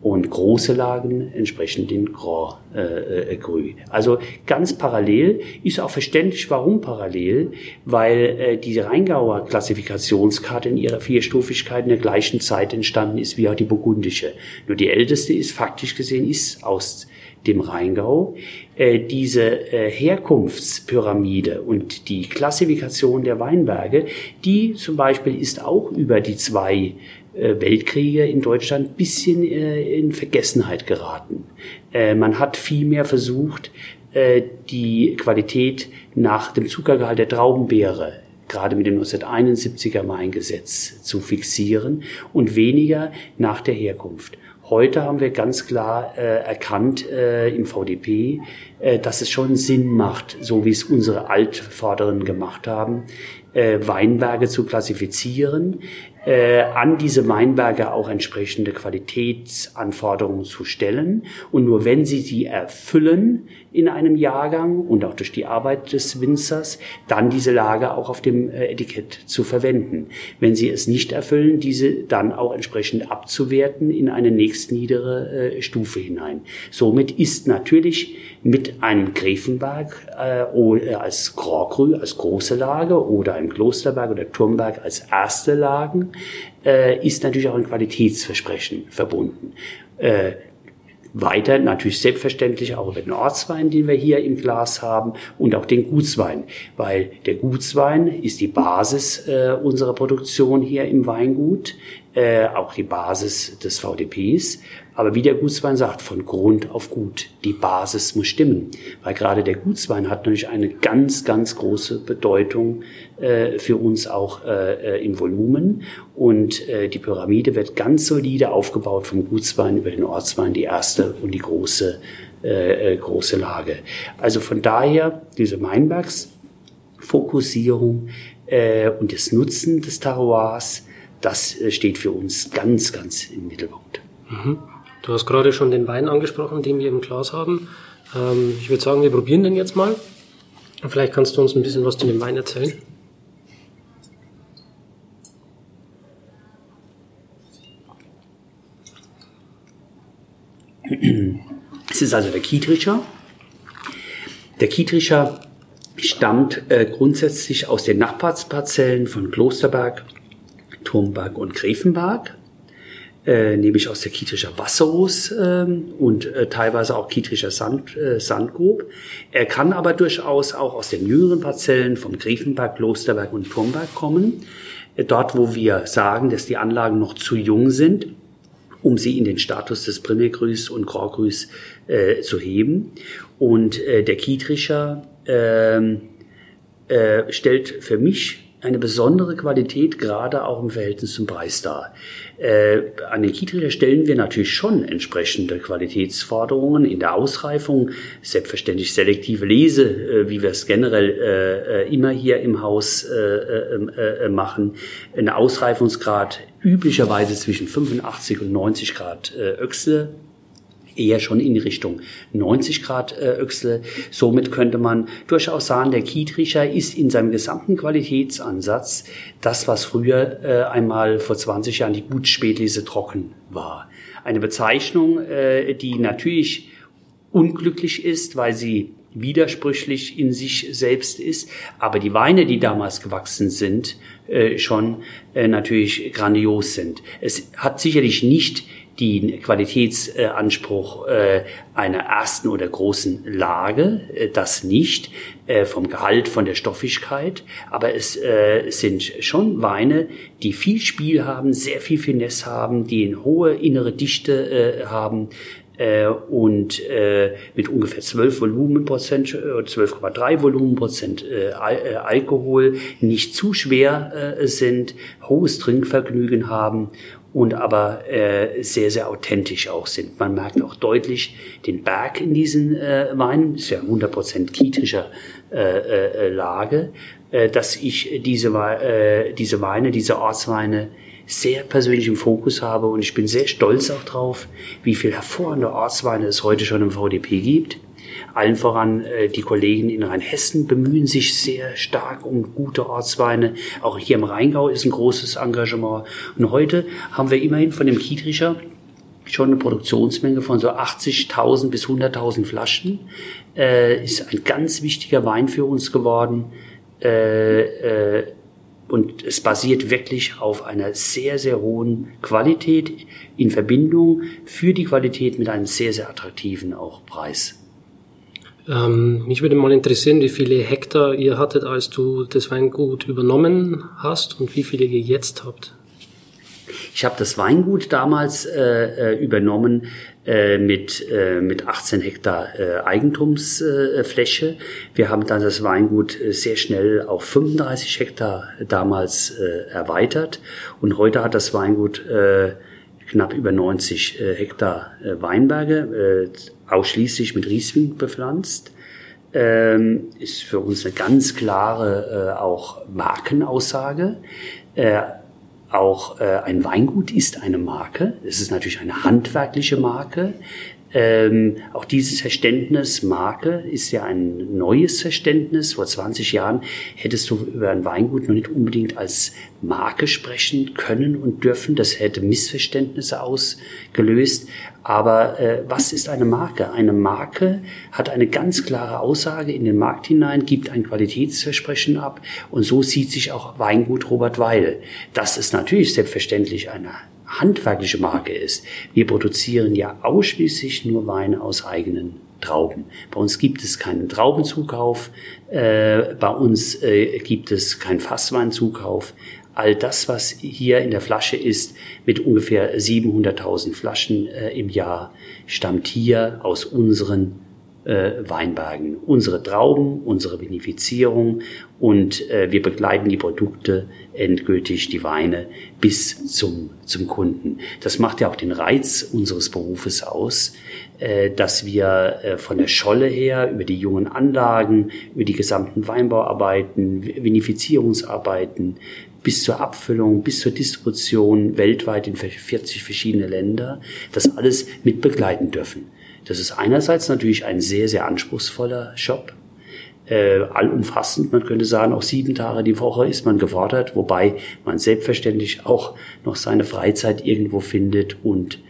und große Lagen entsprechen den Grand äh, äh, Cru. Also ganz parallel, ist auch verständlich, warum parallel, weil äh, die Rheingauer Klassifikationskarte in ihrer Vierstufigkeit in der gleichen Zeit entstanden ist wie auch die burgundische. Nur die älteste ist faktisch gesehen ist aus dem Rheingau, äh, diese äh, Herkunftspyramide und die Klassifikation der Weinberge, die zum Beispiel ist auch über die zwei äh, Weltkriege in Deutschland ein bisschen in Vergessenheit geraten. Man hat vielmehr versucht, die Qualität nach dem Zuckergehalt der Traubenbeere gerade mit dem 1971er Weingesetz zu fixieren und weniger nach der Herkunft. Heute haben wir ganz klar äh, erkannt äh, im VDP, äh, dass es schon Sinn macht, so wie es unsere Altvorderen gemacht haben, äh, Weinberge zu klassifizieren, äh, an diese Weinberge auch entsprechende Qualitätsanforderungen zu stellen. Und nur wenn sie sie erfüllen in einem Jahrgang und auch durch die Arbeit des Winzers, dann diese Lage auch auf dem äh, Etikett zu verwenden. Wenn sie es nicht erfüllen, diese dann auch entsprechend abzuwerten in eine nächstniedere äh, Stufe hinein. Somit ist natürlich mit einem Gräfenberg äh, als Grand als große Lage oder ein Klosterberg oder Turmberg als erste Lagen, äh, ist natürlich auch ein Qualitätsversprechen verbunden. Äh, weiter natürlich selbstverständlich auch über den Ortswein, den wir hier im Glas haben und auch den Gutswein, weil der Gutswein ist die Basis äh, unserer Produktion hier im Weingut, äh, auch die Basis des VDPs. Aber wie der Gutswein sagt, von Grund auf Gut. Die Basis muss stimmen. Weil gerade der Gutswein hat natürlich eine ganz, ganz große Bedeutung äh, für uns auch äh, äh, im Volumen. Und äh, die Pyramide wird ganz solide aufgebaut vom Gutswein über den Ortswein, die erste und die große, äh, äh, große Lage. Also von daher diese Meinbergsfokussierung äh, und das Nutzen des Terroirs, das äh, steht für uns ganz, ganz im Mittelpunkt. Mhm. Du hast gerade schon den Wein angesprochen, den wir im Glas haben. Ähm, ich würde sagen, wir probieren den jetzt mal. Vielleicht kannst du uns ein bisschen was zu dem Wein erzählen. Es ist also der Kietricher. Der Kietricher stammt äh, grundsätzlich aus den Nachbarparzellen von Klosterberg, Turmberg und Gräfenberg äh, nämlich aus der Kietrischer Wasserus ähm, und äh, teilweise auch Kietrischer Sand, äh, Sandgrub. Er kann aber durchaus auch aus den jüngeren Parzellen vom Griefenberg, Klosterberg und Turmberg kommen. Äh, dort, wo wir sagen, dass die Anlagen noch zu jung sind, um sie in den Status des Primärgrüß und Graugrüß äh, zu heben. Und äh, der Kietrischer äh, äh, stellt für mich eine besondere Qualität, gerade auch im Verhältnis zum Preis dar. Äh, an den Kietricher stellen wir natürlich schon entsprechende Qualitätsforderungen in der Ausreifung, selbstverständlich selektive Lese, äh, wie wir es generell äh, äh immer hier im Haus äh, äh, äh, machen, eine Ausreifungsgrad üblicherweise zwischen 85 und 90 Grad Öchsle eher schon in Richtung 90 Grad äh, Öchsle. Somit könnte man durchaus sagen, der Kietricher ist in seinem gesamten Qualitätsansatz das, was früher äh, einmal vor 20 Jahren die Gutspätlese trocken war. Eine Bezeichnung, äh, die natürlich unglücklich ist, weil sie widersprüchlich in sich selbst ist, aber die Weine, die damals gewachsen sind, äh, schon äh, natürlich grandios sind. Es hat sicherlich nicht den Qualitätsanspruch äh, einer ersten oder großen Lage, äh, das nicht äh, vom Gehalt, von der Stoffigkeit, aber es sind schon Weine, die viel Spiel haben, sehr viel Finesse haben, die eine hohe innere Dichte haben, äh, und äh, mit ungefähr 12 Volumenprozent, äh, 12,3 Volumenprozent äh, Al Alkohol nicht zu schwer sind, hohes Trinkvergnügen haben und aber äh, sehr, sehr authentisch auch sind. Man merkt auch deutlich den Berg in diesen äh, Weinen, ist ja 100% kietrischer äh, äh, Lage, äh, dass ich diese, äh, diese Weine, diese Ortsweine sehr persönlich im Fokus habe und ich bin sehr stolz auch drauf, wie viel hervorragende Ortsweine es heute schon im VDP gibt. Allen voran äh, die Kollegen in Rheinhessen bemühen sich sehr stark um gute Ortsweine. Auch hier im Rheingau ist ein großes Engagement. Und heute haben wir immerhin von dem Kietricher schon eine Produktionsmenge von so 80.000 bis 100.000 Flaschen. Äh, ist ein ganz wichtiger Wein für uns geworden. Äh, äh, und es basiert wirklich auf einer sehr, sehr hohen Qualität in Verbindung für die Qualität mit einem sehr, sehr attraktiven auch Preis. Ähm, mich würde mal interessieren, wie viele Hektar ihr hattet, als du das Weingut übernommen hast und wie viele ihr jetzt habt. Ich habe das Weingut damals äh, äh übernommen äh, mit, äh, mit 18 Hektar äh, Eigentumsfläche. Wir haben dann das Weingut äh, sehr schnell auf 35 Hektar damals erweitert und heute hat das Weingut knapp über 90 äh, Hektar Weinberge, ausschließlich mit Riesling bepflanzt. Ähm, ist für uns eine ganz klare äh, auch Markenaussage. Äh, auch äh, ein Weingut ist eine Marke. Es ist natürlich eine handwerkliche Marke. Ähm, auch dieses Verständnis Marke ist ja ein neues Verständnis. Vor 20 Jahren hättest du über ein Weingut noch nicht unbedingt als Marke sprechen können und dürfen. Das hätte Missverständnisse ausgelöst. Aber äh, was ist eine Marke? Eine Marke hat eine ganz klare Aussage in den Markt hinein, gibt ein Qualitätsversprechen ab und so sieht sich auch Weingut Robert Weil. Das ist natürlich selbstverständlich eine handwerkliche Marke ist. Wir produzieren ja ausschließlich nur Weine aus eigenen Trauben. Bei uns gibt es keinen Traubenzukauf, äh, bei uns äh, gibt es keinen Fassweinzukauf. All das, was hier in der Flasche ist, mit ungefähr 700.000 Flaschen äh, im Jahr, stammt hier aus unseren äh, Weinbergen. Unsere Trauben, unsere Vinifizierung und äh, wir begleiten die Produkte endgültig, die Weine, bis zum, zum Kunden. Das macht ja auch den Reiz unseres Berufes aus, äh, dass wir äh, von der Scholle her über die jungen Anlagen, über die gesamten Weinbauarbeiten, Vinifizierungsarbeiten, bis zur Abfüllung, bis zur Distribution weltweit in 40 verschiedene Länder, das alles mit begleiten dürfen. Das ist einerseits natürlich ein sehr, sehr anspruchsvoller Job. Äh, allumfassend, man könnte sagen, auch sieben Tage die Woche ist man gefordert, wobei man selbstverständlich auch noch seine Freizeit irgendwo findet und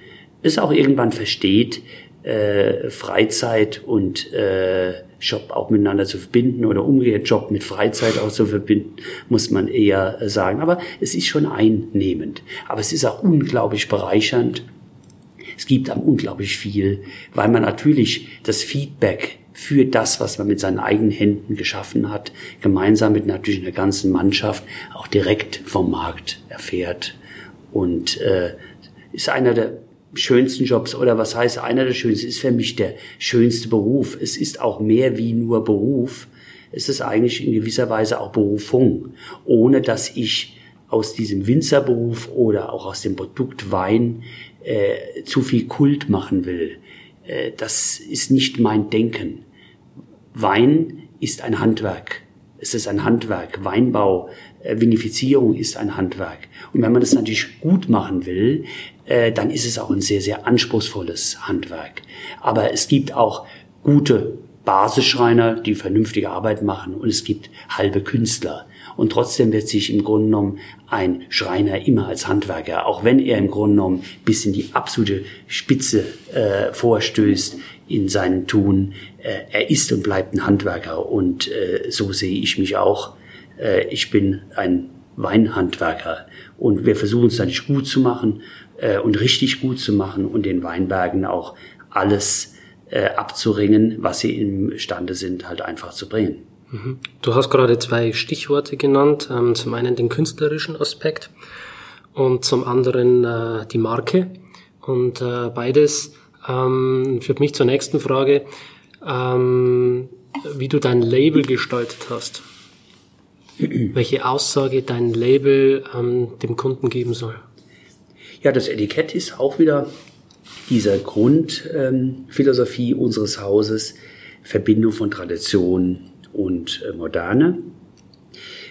es auch irgendwann versteht, äh, Freizeit und äh, Job auch miteinander zu verbinden oder umgekehrt Job mit Freizeit auch zu verbinden, muss man eher sagen. Aber es ist schon einnehmend. Aber es ist auch unglaublich bereichernd es gibt am unglaublich viel, weil man natürlich das Feedback für das, was man mit seinen eigenen Händen geschaffen hat, gemeinsam mit natürlich einer ganzen Mannschaft auch direkt vom Markt erfährt. Und äh, ist einer der schönsten Jobs oder was heißt einer der schönsten, ist für mich der schönste Beruf. Es ist auch mehr wie nur Beruf. Es ist eigentlich in gewisser Weise auch Berufung, ohne dass ich aus diesem Winzerberuf oder auch aus dem Produkt Wein äh, zu viel Kult machen will. Äh, das ist nicht mein Denken. Wein ist ein Handwerk. Es ist ein Handwerk. Weinbau, äh, Vinifizierung ist ein Handwerk. Und wenn man das natürlich gut machen will, äh, dann ist es auch ein sehr, sehr anspruchsvolles Handwerk. Aber es gibt auch gute Basisschreiner, die vernünftige Arbeit machen und es gibt halbe Künstler. Und trotzdem wird sich im Grunde genommen ein Schreiner immer als Handwerker, auch wenn er im Grunde genommen bis in die absolute Spitze äh, vorstößt in seinem Tun, äh, er ist und bleibt ein Handwerker. Und äh, so sehe ich mich auch. Äh, ich bin ein Weinhandwerker und wir versuchen es natürlich gut zu machen äh, und richtig gut zu machen und den Weinbergen auch alles äh, abzuringen, was sie imstande sind, halt einfach zu bringen. Mhm. Du hast gerade zwei Stichworte genannt. Ähm, zum einen den künstlerischen Aspekt und zum anderen äh, die Marke. Und äh, beides ähm, führt mich zur nächsten Frage, ähm, wie du dein Label gestaltet hast. Welche Aussage dein Label dem Kunden geben soll. Ja, das Etikett ist auch wieder dieser Grundphilosophie unseres Hauses, Verbindung von Tradition und äh, Moderne.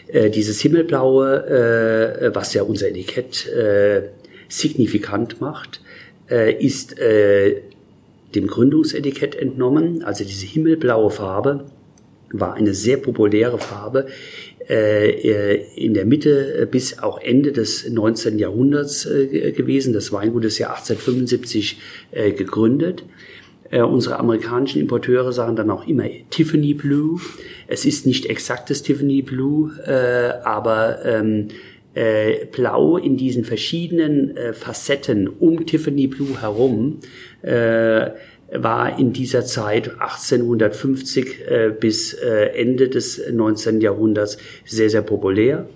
Äh, dieses Himmelblaue, äh, was ja unser Etikett signifikant macht, ist dem Gründungsetikett entnommen. Also diese himmelblaue Farbe war eine sehr populäre Farbe in der Mitte bis auch Ende des 19. Jahrhunderts gewesen. Das Weingut ist ja 1875 äh. Unsere amerikanischen Importeure sagen dann auch immer Tiffany Blue. Es ist nicht exaktes Tiffany Blue, aber ähm, Blau in diesen verschiedenen Facetten um Tiffany Blue herum war in dieser Zeit 1850 äh, bis äh, Ende des 19. Jahrhunderts sehr, sehr populär.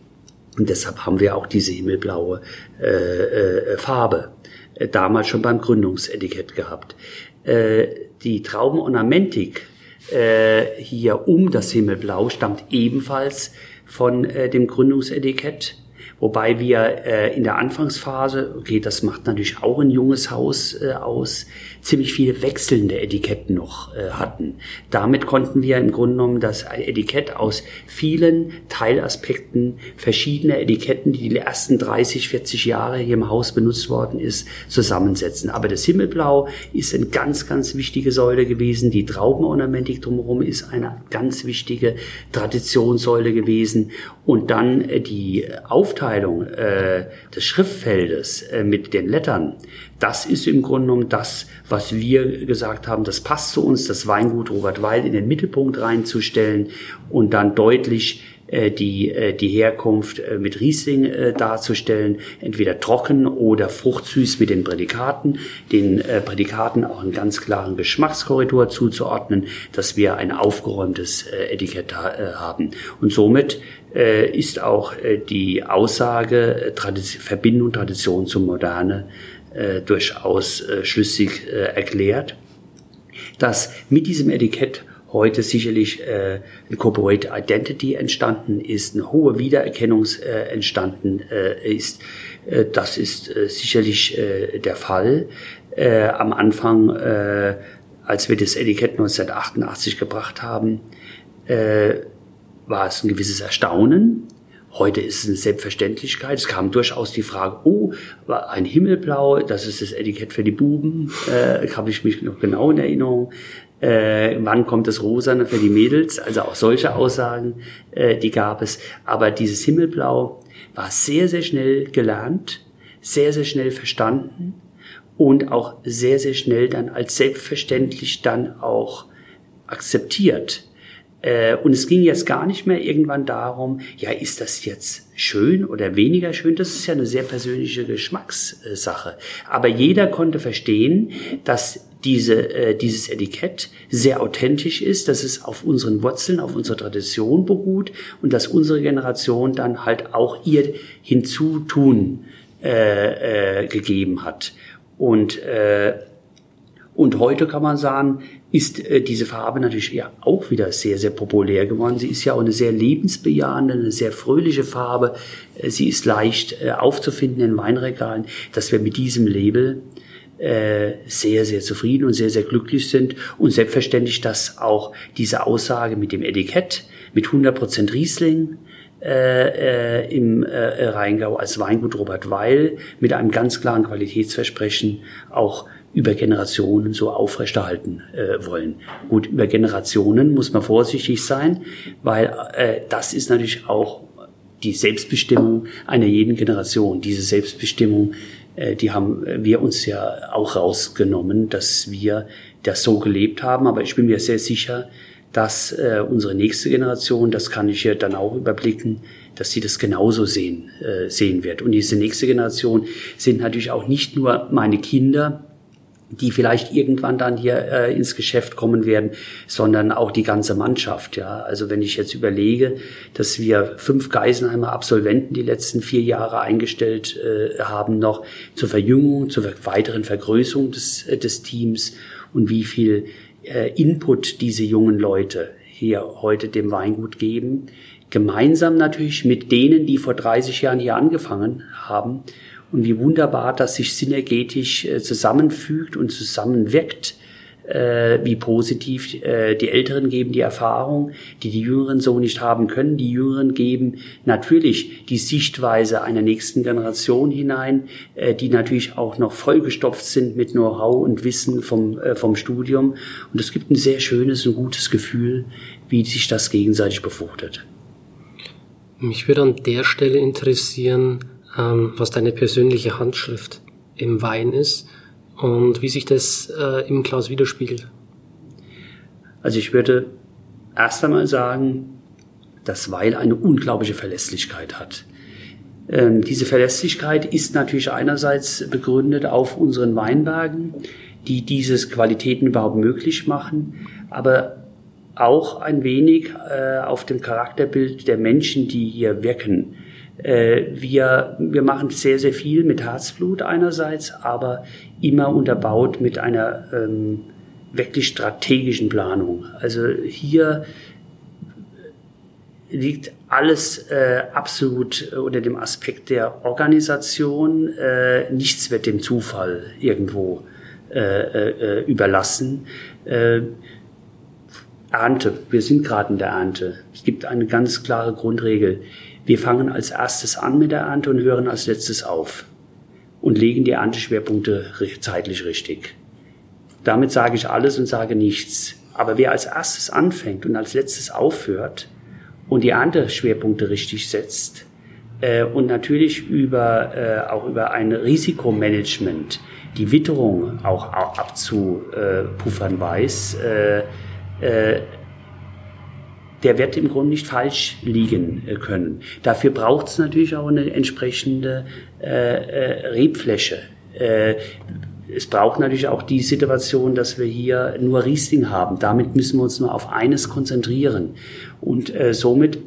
Und deshalb haben wir auch diese himmelblaue äh, äh, Farbe äh, damals schon beim Gründungsetikett gehabt. Äh, die Traubenornamentik äh, hier um das Himmelblau stammt ebenfalls von äh, dem Gründungsetikett. Wobei wir äh, in der Anfangsphase, okay, das macht natürlich auch ein junges Haus äh, aus, ziemlich viele wechselnde Etiketten noch äh, hatten. Damit konnten wir im Grunde genommen das Etikett aus vielen Teilaspekten verschiedener Etiketten, die die ersten 30, 40 Jahre hier im Haus benutzt worden ist, zusammensetzen. Aber das Himmelblau ist eine ganz, ganz wichtige Säule gewesen. Die Traubenornamentik drumherum ist eine ganz wichtige Traditionssäule gewesen. Und dann äh, die Aufteilung äh, des Schriftfeldes äh, mit den Lettern das ist im Grunde genommen das, was wir gesagt haben, das passt zu uns, das Weingut Robert Weil in den Mittelpunkt reinzustellen und dann deutlich äh, die, äh, die Herkunft äh, mit Riesling darzustellen, entweder trocken oder fruchtsüß mit den Prädikaten, den Prädikaten auch einen ganz klaren Geschmackskorridor zuzuordnen, dass wir ein aufgeräumtes Etikett haben. Und somit ist auch äh, die Aussage äh, Tradition, Verbindung Tradition zum Moderne äh, durchaus äh, schlüssig äh, erklärt, dass mit diesem Etikett heute sicherlich äh, Corporate Identity entstanden ist, eine hohe Wiedererkennungs äh, entstanden äh, ist. Äh, das ist äh, sicherlich äh, der Fall. Äh, am Anfang, äh, als wir das Etikett 1988 gebracht haben, äh, war es ein gewisses Erstaunen, Heute ist es eine Selbstverständlichkeit. Es kam durchaus die Frage, oh, ein Himmelblau, das ist das Etikett für die Buben, äh, habe ich mich noch genau in Erinnerung. Äh, wann kommt das Rosane für die Mädels? Also auch solche Aussagen, äh, die gab es. Aber dieses Himmelblau war sehr, sehr schnell gelernt, sehr, sehr schnell verstanden und auch sehr, sehr schnell dann als selbstverständlich dann auch akzeptiert. Äh, und es ging jetzt gar nicht mehr irgendwann darum, ja, ist das jetzt schön oder weniger schön? Das ist ja eine sehr persönliche Geschmackssache. Aber jeder konnte verstehen, dass diese, äh, dieses Etikett sehr authentisch ist, dass es auf unseren Wurzeln, auf unserer Tradition beruht und dass unsere Generation dann halt auch ihr Hinzutun äh, äh, gegeben hat. Und äh, und heute kann man sagen, ist äh, diese Farbe natürlich ja auch wieder sehr, sehr populär geworden. Sie ist ja auch eine sehr lebensbejahende, eine sehr fröhliche Farbe. Äh, sie ist leicht äh, aufzufinden in Weinregalen, dass wir mit diesem Label äh, sehr, sehr zufrieden und sehr, sehr glücklich sind. Und selbstverständlich, dass auch diese Aussage mit dem Etikett, mit 100% Riesling, äh, äh, im äh, Rheingau als Weingut Robert Weil mit einem ganz klaren Qualitätsversprechen auch über Generationen so aufrechterhalten äh, wollen. Gut, über Generationen muss man vorsichtig sein, weil äh, das ist natürlich auch die Selbstbestimmung einer jeden Generation. Diese Selbstbestimmung, äh, die haben wir uns ja auch rausgenommen, dass wir das so gelebt haben. Aber ich bin mir sehr sicher, dass äh, unsere nächste Generation, das kann ich ja dann auch überblicken, dass sie das genauso sehen, äh, sehen wird. Und diese nächste Generation sind natürlich auch nicht nur meine Kinder, die vielleicht irgendwann dann hier äh, ins Geschäft kommen werden, sondern auch die ganze Mannschaft. Ja, also wenn ich jetzt überlege, dass wir fünf Geisenheimer Absolventen die letzten vier Jahre eingestellt äh, haben noch zur Verjüngung, zur weiteren Vergrößerung des, äh, des Teams und wie viel äh, Input diese jungen Leute hier heute dem Weingut geben, gemeinsam natürlich mit denen, die vor 30 Jahren hier angefangen haben. Und wie wunderbar das sich synergetisch äh, zusammenfügt und zusammenwirkt, äh, wie positiv äh, die Älteren geben die Erfahrung, die die Jüngeren so nicht haben können. Die Jüngeren geben natürlich die Sichtweise einer nächsten Generation hinein, äh, die natürlich auch noch vollgestopft sind mit Know-how und Wissen vom, äh, vom Studium. Und es gibt ein sehr schönes und gutes Gefühl, wie sich das gegenseitig befruchtet. Mich würde an der Stelle interessieren, ähm, was deine persönliche Handschrift im Wein ist und wie sich das äh, im Glas widerspiegelt. Also ich würde erst einmal sagen, dass Wein eine unglaubliche Verlässlichkeit hat. Ähm, diese Verlässlichkeit ist natürlich einerseits begründet auf unseren Weinbergen, die dieses Qualitäten überhaupt möglich machen, aber auch ein wenig äh, auf dem Charakterbild der Menschen, die hier wirken. Äh, wir, wir machen sehr, sehr viel mit Herzblut einerseits, aber immer unterbaut mit einer ähm, wirklich strategischen Planung. Also hier liegt alles äh, absolut unter dem Aspekt der Organisation. Äh, nichts wird dem Zufall irgendwo äh, äh, überlassen. Äh, Ernte, wir sind gerade in der Ernte. Es gibt eine ganz klare Grundregel. Wir fangen als erstes an mit der Ernte und hören als letztes auf und legen die Ernteschwerpunkte zeitlich richtig. Damit sage ich alles und sage nichts. Aber wer als erstes anfängt und als letztes aufhört und die Ernteschwerpunkte richtig setzt äh, und natürlich über, äh, auch über ein Risikomanagement die Witterung auch, abzupuffern weiß, äh, äh der wird im Grunde nicht falsch liegen äh, können. Dafür braucht es natürlich auch eine entsprechende äh, äh, Rebfläche. Äh, es braucht natürlich auch die Situation, dass wir hier nur Riesling haben. Damit müssen wir uns nur auf eines konzentrieren. Und äh, somit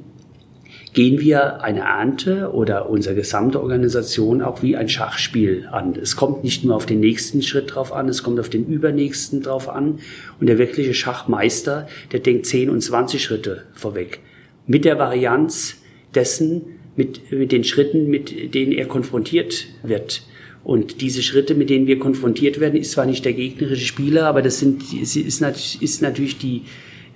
gehen wir eine Ernte oder unsere gesamte Organisation auch wie ein Schachspiel an. Es kommt nicht nur auf den nächsten Schritt drauf an, es kommt auf den übernächsten drauf an. Und der wirkliche Schachmeister, der denkt 10 und 20 Schritte vorweg. Mit der Varianz dessen, mit, mit den Schritten, mit denen er konfrontiert wird. Und diese Schritte, mit denen wir konfrontiert werden, ist zwar nicht der gegnerische Spieler, aber das sind, ist, ist natürlich die,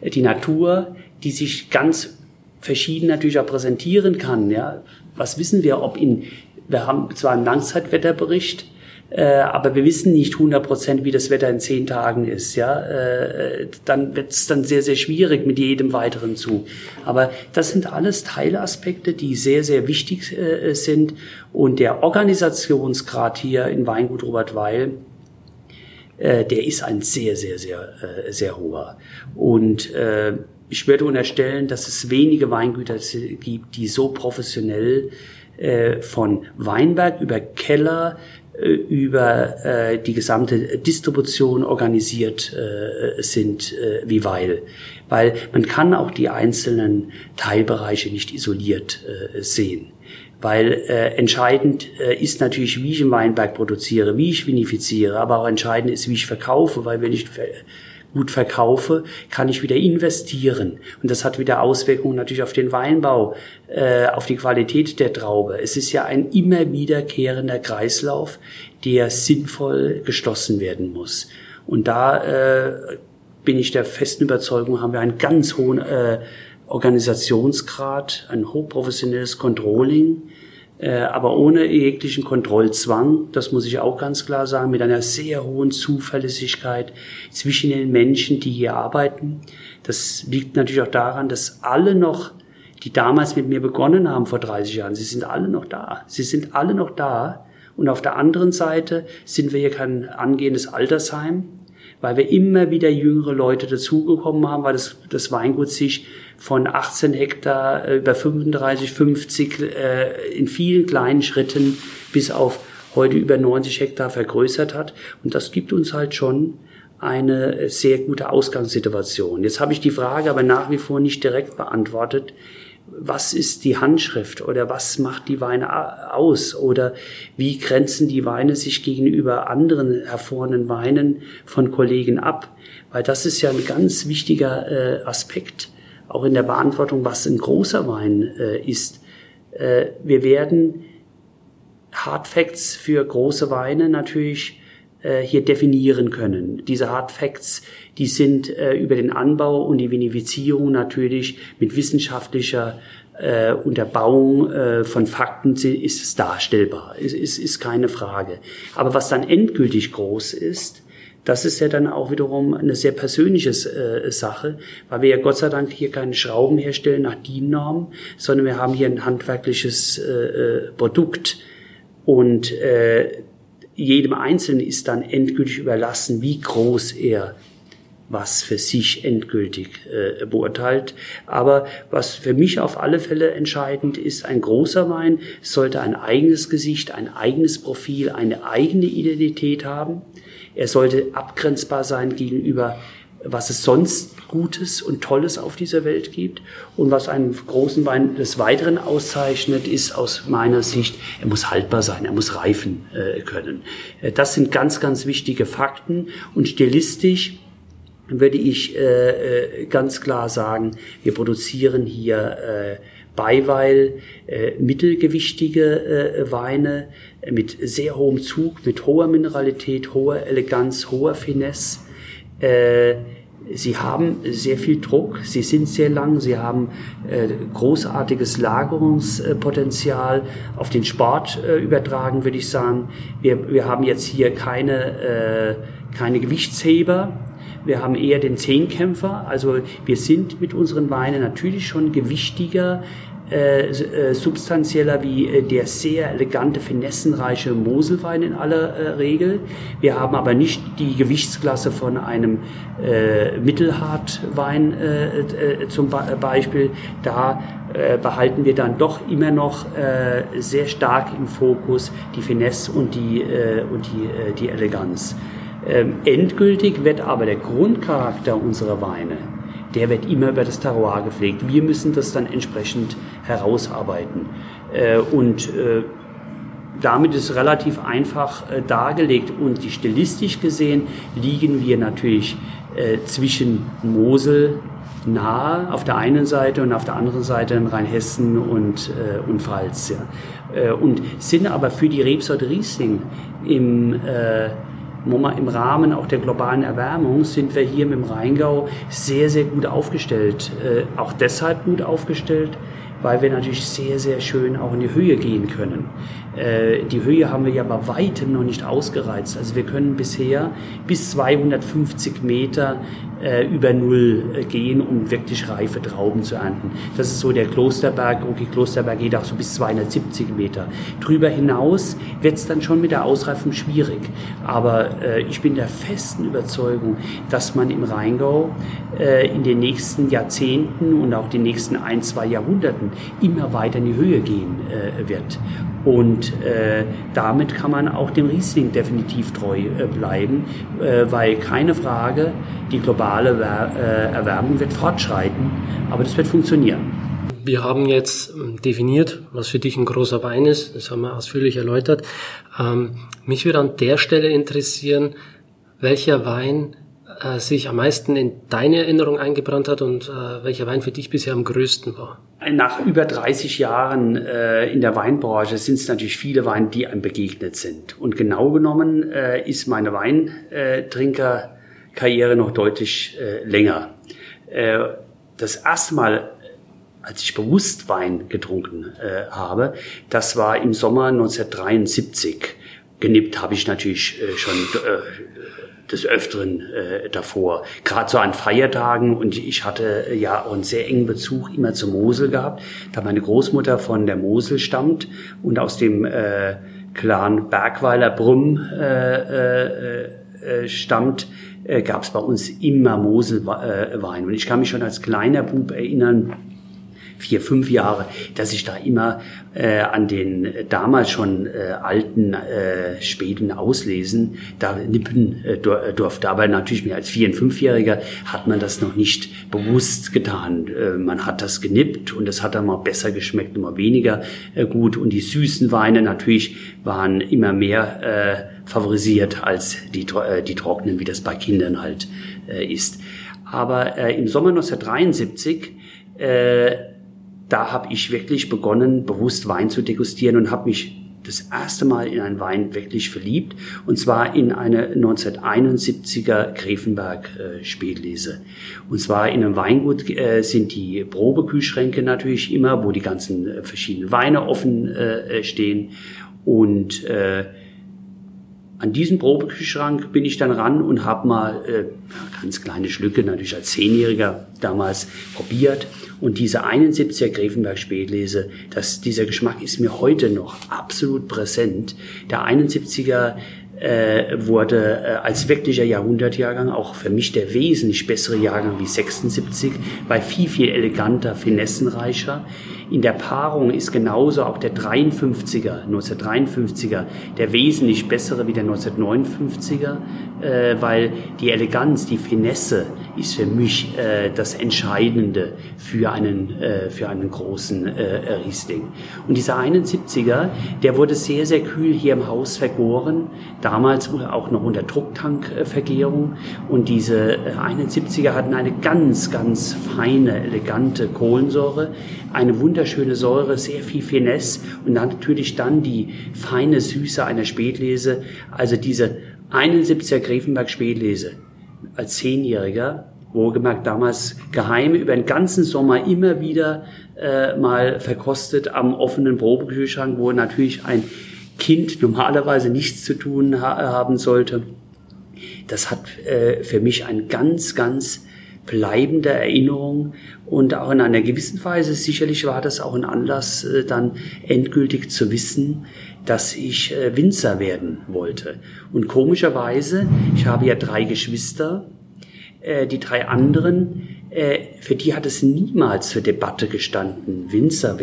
die Natur, die sich ganz verschieden natürlich auch präsentieren kann. Ja, was wissen wir, ob in, wir haben zwar einen Langzeitwetterbericht, äh, aber wir wissen nicht 100 Prozent, wie das Wetter in zehn Tagen ist. Ja, äh, dann wird es dann sehr sehr schwierig mit jedem weiteren Zug. Aber das sind alles Teilaspekte, die sehr sehr wichtig äh, sind und der Organisationsgrad hier in Weingut Robert Weil der ist ein sehr sehr sehr sehr hoher und ich würde unterstellen, dass es wenige Weingüter gibt, die so professionell äh, von Weinberg über Keller äh, über äh, die gesamte Distribution organisiert äh, sind äh, wie Weil. Weil man kann auch die einzelnen Teilbereiche nicht isoliert äh, sehen. Weil äh, entscheidend äh, ist natürlich, wie ich im Weinberg produziere, wie ich vinifiziere, aber auch entscheidend ist, wie ich verkaufe, weil wenn ich gut verkaufe, kann ich wieder investieren. Und das hat wieder Auswirkungen natürlich auf den Weinbau, äh, auf die Qualität der Traube. Es ist ja ein immer wiederkehrender Kreislauf, der sinnvoll geschlossen werden muss. Und da äh, bin ich der festen Überzeugung, haben wir einen ganz hohen äh, Organisationsgrad, ein hochprofessionelles Controlling äh, aber ohne jeglichen Kontrollzwang, das muss ich auch ganz klar sagen, mit einer sehr hohen Zuverlässigkeit zwischen den Menschen, die hier arbeiten. Das liegt natürlich auch daran, dass alle noch, die damals mit mir begonnen haben vor 30 Jahren, sie sind alle noch da. Sie sind alle noch da. Und auf der anderen Seite sind wir hier kein angehendes Altersheim, weil wir immer wieder jüngere Leute dazugekommen haben, weil das, das Weingut sich von 18 Hektar über 35, 50 äh, in vielen kleinen Schritten bis auf heute über 90 Hektar vergrößert hat. Und das gibt uns halt schon eine sehr gute Ausgangssituation. Jetzt habe ich die Frage aber nach wie vor nicht direkt beantwortet. Was ist die Handschrift oder was macht die Weine aus oder wie grenzen die Weine sich gegenüber anderen hervorragenden Weinen von Kollegen ab? Weil das ist ja ein ganz wichtiger äh, Aspekt auch in der Beantwortung, was ein großer Wein äh, ist. Äh, wir werden Hard Facts für große Weine natürlich äh, hier definieren können. Diese Hard Facts, die sind äh, über den Anbau und die Vinifizierung natürlich mit wissenschaftlicher äh, Unterbauung äh, von Fakten ist es darstellbar, ist, ist, ist keine Frage. Aber was dann endgültig groß ist, das ist ja dann auch wiederum eine sehr persönliche äh, Sache, weil wir ja Gott sei Dank hier keine Schrauben herstellen nach DIN-Norm, sondern wir haben hier ein handwerkliches äh, äh Produkt. Und jedem Einzelnen ist dann endgültig überlassen, wie groß er was für sich endgültig äh, beurteilt. Aber was für mich auf alle Fälle entscheidend ist, ein großer Wein sollte ein eigenes Gesicht, ein eigenes Profil, eine eigene Identität haben. Er sollte abgrenzbar sein gegenüber was es sonst Gutes und Tolles auf dieser Welt gibt. Und was einen großen Wein des Weiteren auszeichnet, ist aus meiner Sicht, er muss haltbar sein, er muss reifen äh, können. Äh, das sind ganz, ganz wichtige Fakten. Und stilistisch würde ich äh, äh ganz klar sagen, wir produzieren hier äh, Beiweil äh, mittelgewichtige äh, Weine mit sehr hohem Zug, mit hoher Mineralität, hoher Eleganz, hoher Finesse. Äh, Sie haben sehr viel Druck, sie sind sehr lang, sie haben äh, großartiges Lagerungspotenzial auf den Sport äh, übertragen, würde ich sagen. Wir, wir haben jetzt hier keine, äh, keine Gewichtsheber, wir haben eher den Zehnkämpfer. Also wir sind mit unseren Weinen natürlich schon gewichtiger, äh, äh, substanzieller wie äh, der sehr elegante, finessenreiche Moselwein in aller Regel. Wir haben aber nicht die Gewichtsklasse von einem äh, Mittelhartwein äh, zum Beispiel. Da behalten wir dann doch immer noch sehr stark im Fokus die Finesse und die, und die, die Eleganz. Ähm, endgültig wird aber der Grundcharakter unserer Weine der wird immer über das Terroir gepflegt. Wir müssen das dann entsprechend herausarbeiten. Äh, und äh, damit ist relativ einfach äh, dargelegt und die stilistisch gesehen liegen wir natürlich zwischen Mosel nahe auf der einen Seite und auf der anderen Seite in Rheinhessen und, und Pfalz. Ja. und sind aber für die Rebsorte Riesling im äh, im Rahmen auch der globalen Erwärmung sind wir hier mit dem Rheingau sehr, sehr gut aufgestellt. Äh, auch deshalb gut aufgestellt, weil wir natürlich sehr, sehr schön auch in die Höhe gehen können. Äh, die Höhe haben wir ja bei weitem noch nicht ausgereizt. Also wir können bisher bis 250 Meter äh, über Null äh, gehen, um wirklich reife Trauben zu ernten. Das ist so der Klosterberg. Okay, Klosterberg geht auch so bis 270 Meter. Drüber hinaus wird es dann schon mit der Ausreifung schwierig. Aber äh, ich bin der festen Überzeugung, dass man im Rheingau äh, in den nächsten Jahrzehnten und auch den nächsten ein, zwei Jahrhunderten immer weiter in die Höhe gehen äh, wird. Und äh, damit kann man auch dem Riesling definitiv treu äh, bleiben, äh, weil keine Frage, die globale Wer äh, Erwärmung wird fortschreiten, aber das wird funktionieren. Wir haben jetzt ähm, definiert, was für dich ein großer Wein ist. Das haben wir ausführlich erläutert. Ähm, mich würde an der Stelle interessieren, welcher Wein äh, sich am meisten in deine Erinnerung eingebrannt hat und äh, welcher Wein für dich bisher am größten war? Nach über 30 Jahren äh, in der Weinbranche sind es natürlich viele Weine, die einem begegnet sind. Und genau genommen äh, ist meine Weintrinkerkarriere noch deutlich äh, länger. Äh, das erste Mal, als ich bewusst Wein getrunken äh, habe, das war im Sommer 1973. Genippt habe ich natürlich äh, schon äh, des Öfteren äh, davor. Gerade so an Feiertagen und ich hatte äh, ja auch einen sehr engen Bezug immer zur Mosel gehabt, da meine Großmutter von der Mosel stammt und aus dem äh, Clan Bergweiler Brumm äh, äh, äh, stammt, äh, gab es bei uns immer Moselwein. Und ich kann mich schon als kleiner Bub erinnern, vier, fünf Jahre, dass ich da immer äh, an den äh, damals schon äh, alten äh, späten Auslesen da nippen äh, äh, durfte. Aber natürlich mehr als vier- und fünfjähriger hat man das noch nicht bewusst getan. Äh, man hat das genippt und es hat dann mal besser geschmeckt, immer weniger äh, gut. Und die süßen Weine natürlich waren immer mehr äh, favorisiert als die, äh, die trockenen, wie das bei Kindern halt äh, ist. Aber äh, im Sommer 1973 äh, da habe ich wirklich begonnen, bewusst Wein zu degustieren und habe mich das erste Mal in einen Wein wirklich verliebt, und zwar in eine 1971er Grevenberg äh. Und zwar in einem Weingut äh, sind die Probekühlschränke natürlich immer, wo die ganzen äh, verschiedenen Weine offen stehen. Und äh, an diesen Probekühlschrank bin ich dann ran und habe mal äh, ganz kleine Schlücke, natürlich als Zehnjähriger damals probiert. Und diese 71er Grevenberg Spätlese, das, dieser Geschmack ist mir heute noch absolut präsent. Der 71er äh, wurde äh, als wirklicher Jahrhundertjahrgang auch für mich der wesentlich bessere Jahrgang wie 76, weil viel, viel eleganter, finessenreicher. In der Paarung ist genauso auch der 53er, 1953er, der wesentlich bessere wie der 1959er, äh, weil die Eleganz, die Finesse ist für mich äh, das Entscheidende für einen, äh, für einen großen äh, Riesling. Und dieser 71er, der wurde sehr, sehr kühl hier im Haus vergoren, damals auch noch unter Drucktankvergärung. Und diese 71er hatten eine ganz, ganz feine, elegante Kohlensäure, eine wunderschöne Säure, sehr viel Finesse und dann natürlich dann die feine Süße einer Spätlese. Also diese 71er Grevenberg Spätlese als Zehnjähriger, wohlgemerkt damals geheim über den ganzen Sommer immer wieder äh, mal verkostet am offenen Probekühlschrank, wo natürlich ein Kind normalerweise nichts zu tun ha haben sollte. Das hat äh, für mich ein ganz, ganz bleibende Erinnerung und auch in einer gewissen Weise sicherlich war das auch ein Anlass, äh, dann endgültig zu wissen, dass ich äh, Winzer werden wollte. Und komischerweise, ich habe ja drei Geschwister, äh, die drei anderen, für die hat es niemals zur Debatte gestanden, Winzer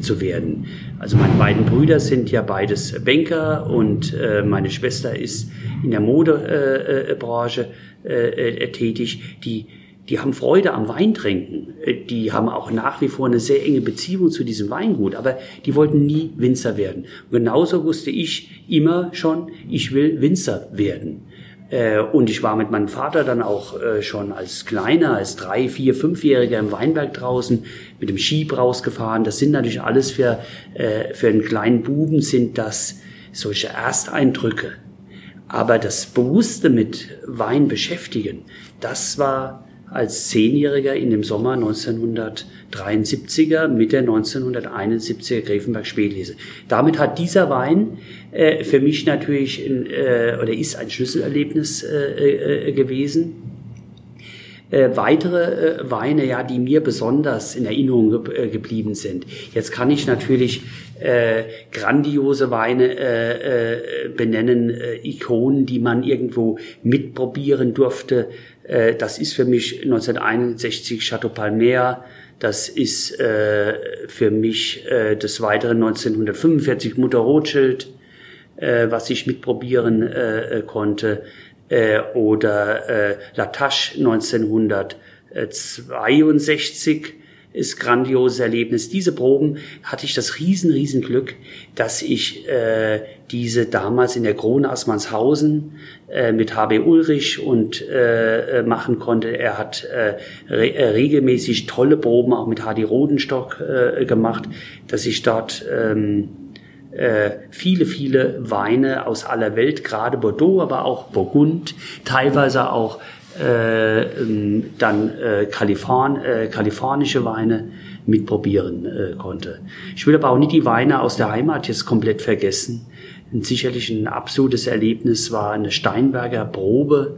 zu werden. Also meine beiden Brüder sind ja beides Banker und meine Schwester ist in der Modebranche äh, tätig, die die haben Freude am Weintrinken. Äh, die haben auch nach wie vor eine sehr enge Beziehung zu diesem Weingut, aber die wollten nie Winzer werden. Und genauso wusste ich immer schon, ich will Winzer werden. Äh, und ich war mit meinem Vater dann auch äh, schon als Kleiner, als drei, vier, fünfjähriger im Weinberg draußen mit dem Schieb rausgefahren. Das sind natürlich alles für, für einen kleinen Buben sind das solche Ersteindrücke. Aber das Bewusste mit Wein beschäftigen, das war als Zehnjähriger in dem Sommer 1973er mit der 1971er Grevenberg Spätlese. Damit hat dieser Wein äh, für mich natürlich äh, oder ist ein Schlüsselerlebnis äh, äh gewesen. Äh, weitere äh, Weine, ja, die mir besonders in Erinnerung ge geblieben sind. Jetzt kann ich natürlich grandiose Weine benennen, Ikonen, die man irgendwo mitprobieren durfte. Das ist für mich 1961 Chateau Palmer. Das ist äh, für mich äh, des Weiteren 1945 Mutter Rothschild, äh, was ich mitprobieren äh, konnte. Äh, oder äh, Latache 1962 ist grandioses Erlebnis. Diese Proben hatte ich das riesen, riesen Glück, dass ich äh, diese damals in der Krone Assmannshausen äh, mit HB Ulrich und äh, äh, machen konnte. Er hat äh, re äh, regelmäßig tolle Proben auch mit Hardy Rodenstock äh, gemacht, dass ich dort ähm, äh, viele, viele Weine aus aller Welt, gerade Bordeaux, aber auch Burgund, teilweise auch äh, ähm, dann äh, Kaliforn, äh, kalifornische Weine mitprobieren äh, konnte. Ich will aber auch nicht die Weine aus der Heimat jetzt komplett vergessen. Ein sicherlich ein absolutes Erlebnis war eine Steinberger Probe,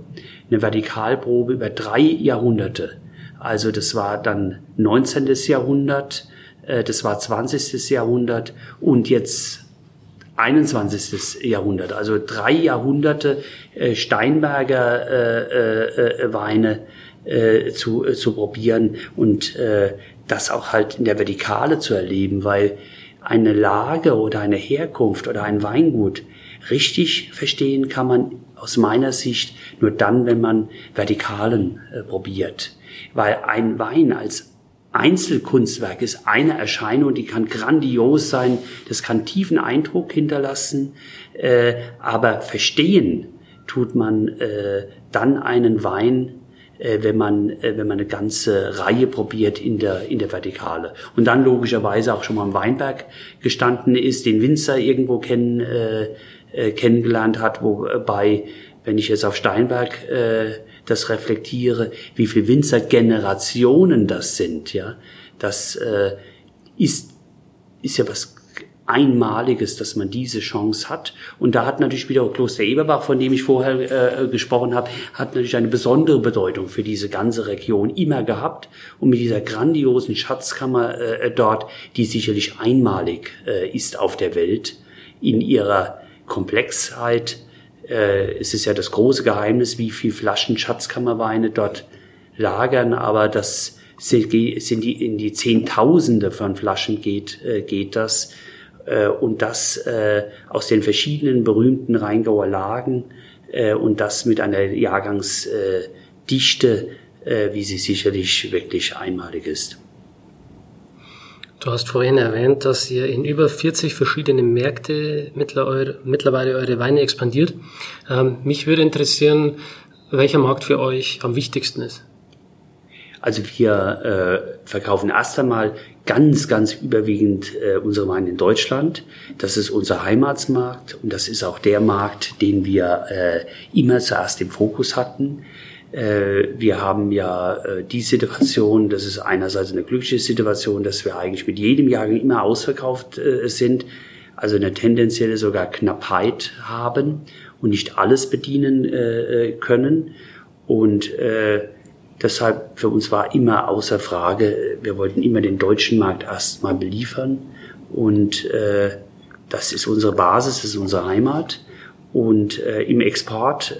eine Vertikalprobe über drei Jahrhunderte. Also das war dann 19. Jahrhundert, äh, das war 20. Jahrhundert und jetzt 21. Jahrhundert, also drei Jahrhunderte äh, Steinberger äh, äh, Weine äh, zu, äh, zu probieren und äh, das auch halt in der Vertikale zu erleben, weil eine Lage oder eine Herkunft oder ein Weingut richtig verstehen kann man aus meiner Sicht nur dann, wenn man Vertikalen äh, probiert. Weil ein Wein als Einzelkunstwerk ist eine Erscheinung, die kann grandios sein, das kann tiefen Eindruck hinterlassen, äh, aber verstehen tut man äh, dann einen Wein, äh, wenn man äh, wenn man eine ganze Reihe probiert in der in der Vertikale. Und dann logischerweise auch schon mal im Weinberg gestanden ist, den Winzer irgendwo kennen äh, äh, kennengelernt hat, wobei wenn ich jetzt auf Steinberg äh, das reflektiere, wie viele Winzergenerationen das sind, ja, das äh, ist, ist ja was Einmaliges, dass man diese Chance hat. Und da hat natürlich wieder Kloster Eberbach, von dem ich vorher äh, gesprochen habe, hat natürlich eine besondere Bedeutung für diese ganze Region immer gehabt. Und mit dieser grandiosen Schatzkammer äh, dort, die sicherlich einmalig äh, ist auf der Welt, in ihrer Komplexheit, äh, es ist ja das große Geheimnis, wie viel Flaschen Schatzkammerweine dort lagern, aber das sind die in die Zehntausende von Flaschen geht, äh, geht das. Äh, und das äh, aus den verschiedenen berühmten Rheingauer Lagen äh, und das mit einer Jahrgangsdichte, äh, wie sie sicherlich wirklich einmalig ist. Du hast vorhin erwähnt, dass ihr in über 40 verschiedene Märkte mittlerweile eure Weine expandiert. Ähm, mich würde interessieren, welcher Markt für euch am wichtigsten ist. Also wir äh, verkaufen erst einmal ganz, ganz überwiegend äh, unsere Weine in Deutschland. Das ist unser Heimatsmarkt und das ist auch der Markt, den wir äh, immer zuerst im Fokus hatten. Äh, wir haben ja äh, die Situation, das ist einerseits eine glückliche Situation, dass wir eigentlich mit jedem Jahrgang immer ausverkauft äh, sind, also eine tendenzielle sogar Knappheit haben und nicht alles bedienen können. Und deshalb für uns war immer außer Frage, wir wollten immer den deutschen Markt erstmal beliefern. Und das ist unsere Basis, das ist unsere Heimat. Und im Export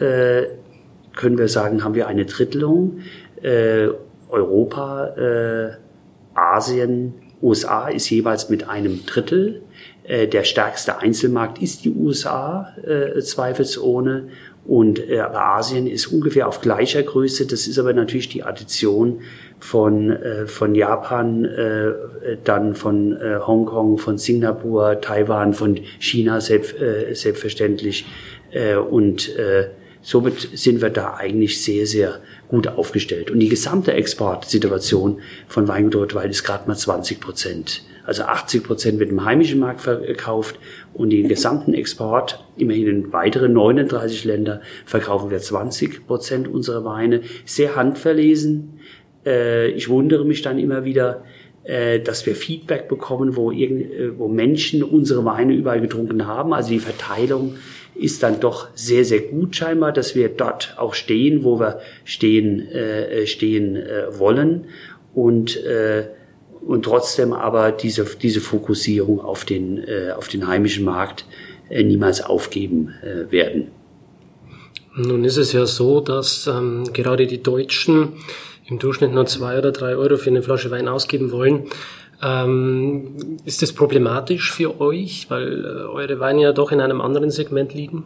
können wir sagen, haben wir eine Drittelung. Äh, Europa, äh, Asien, USA ist jeweils mit einem Drittel. Äh, der stärkste Einzelmarkt ist die USA, äh, zweifelsohne. Und äh, aber Asien ist ungefähr auf gleicher Größe. Das ist aber natürlich die Addition von, äh, von Japan, dann von Hongkong, von Singapur, Taiwan, von China selbst, selbstverständlich. Und Somit sind wir da eigentlich sehr, sehr gut aufgestellt. Und die gesamte Exportsituation von Weingut Rottweil ist gerade mal 20 Prozent. Also 80 Prozent wird im heimischen Markt verkauft und den gesamten Export, immerhin in weitere 39 Länder, verkaufen wir 20 Prozent unserer Weine. Sehr handverlesen. Äh, ich wundere mich dann immer wieder, äh, dass wir Feedback bekommen, äh, wo Menschen unsere Weine überall getrunken haben. Also die Verteilung ist dann doch sehr, sehr gut scheinbar, dass wir dort auch stehen, wo wir stehen, äh, stehen äh, wollen und, äh, und trotzdem aber diese, diese Fokussierung auf den, äh, auf den heimischen Markt äh, niemals aufgeben äh, werden. Nun ist es ja so, dass ähm, gerade die Deutschen im Durchschnitt nur zwei oder drei Euro für eine Flasche Wein ausgeben wollen. Ähm, ist das problematisch für euch, weil äh, eure Weine ja doch in einem anderen Segment liegen?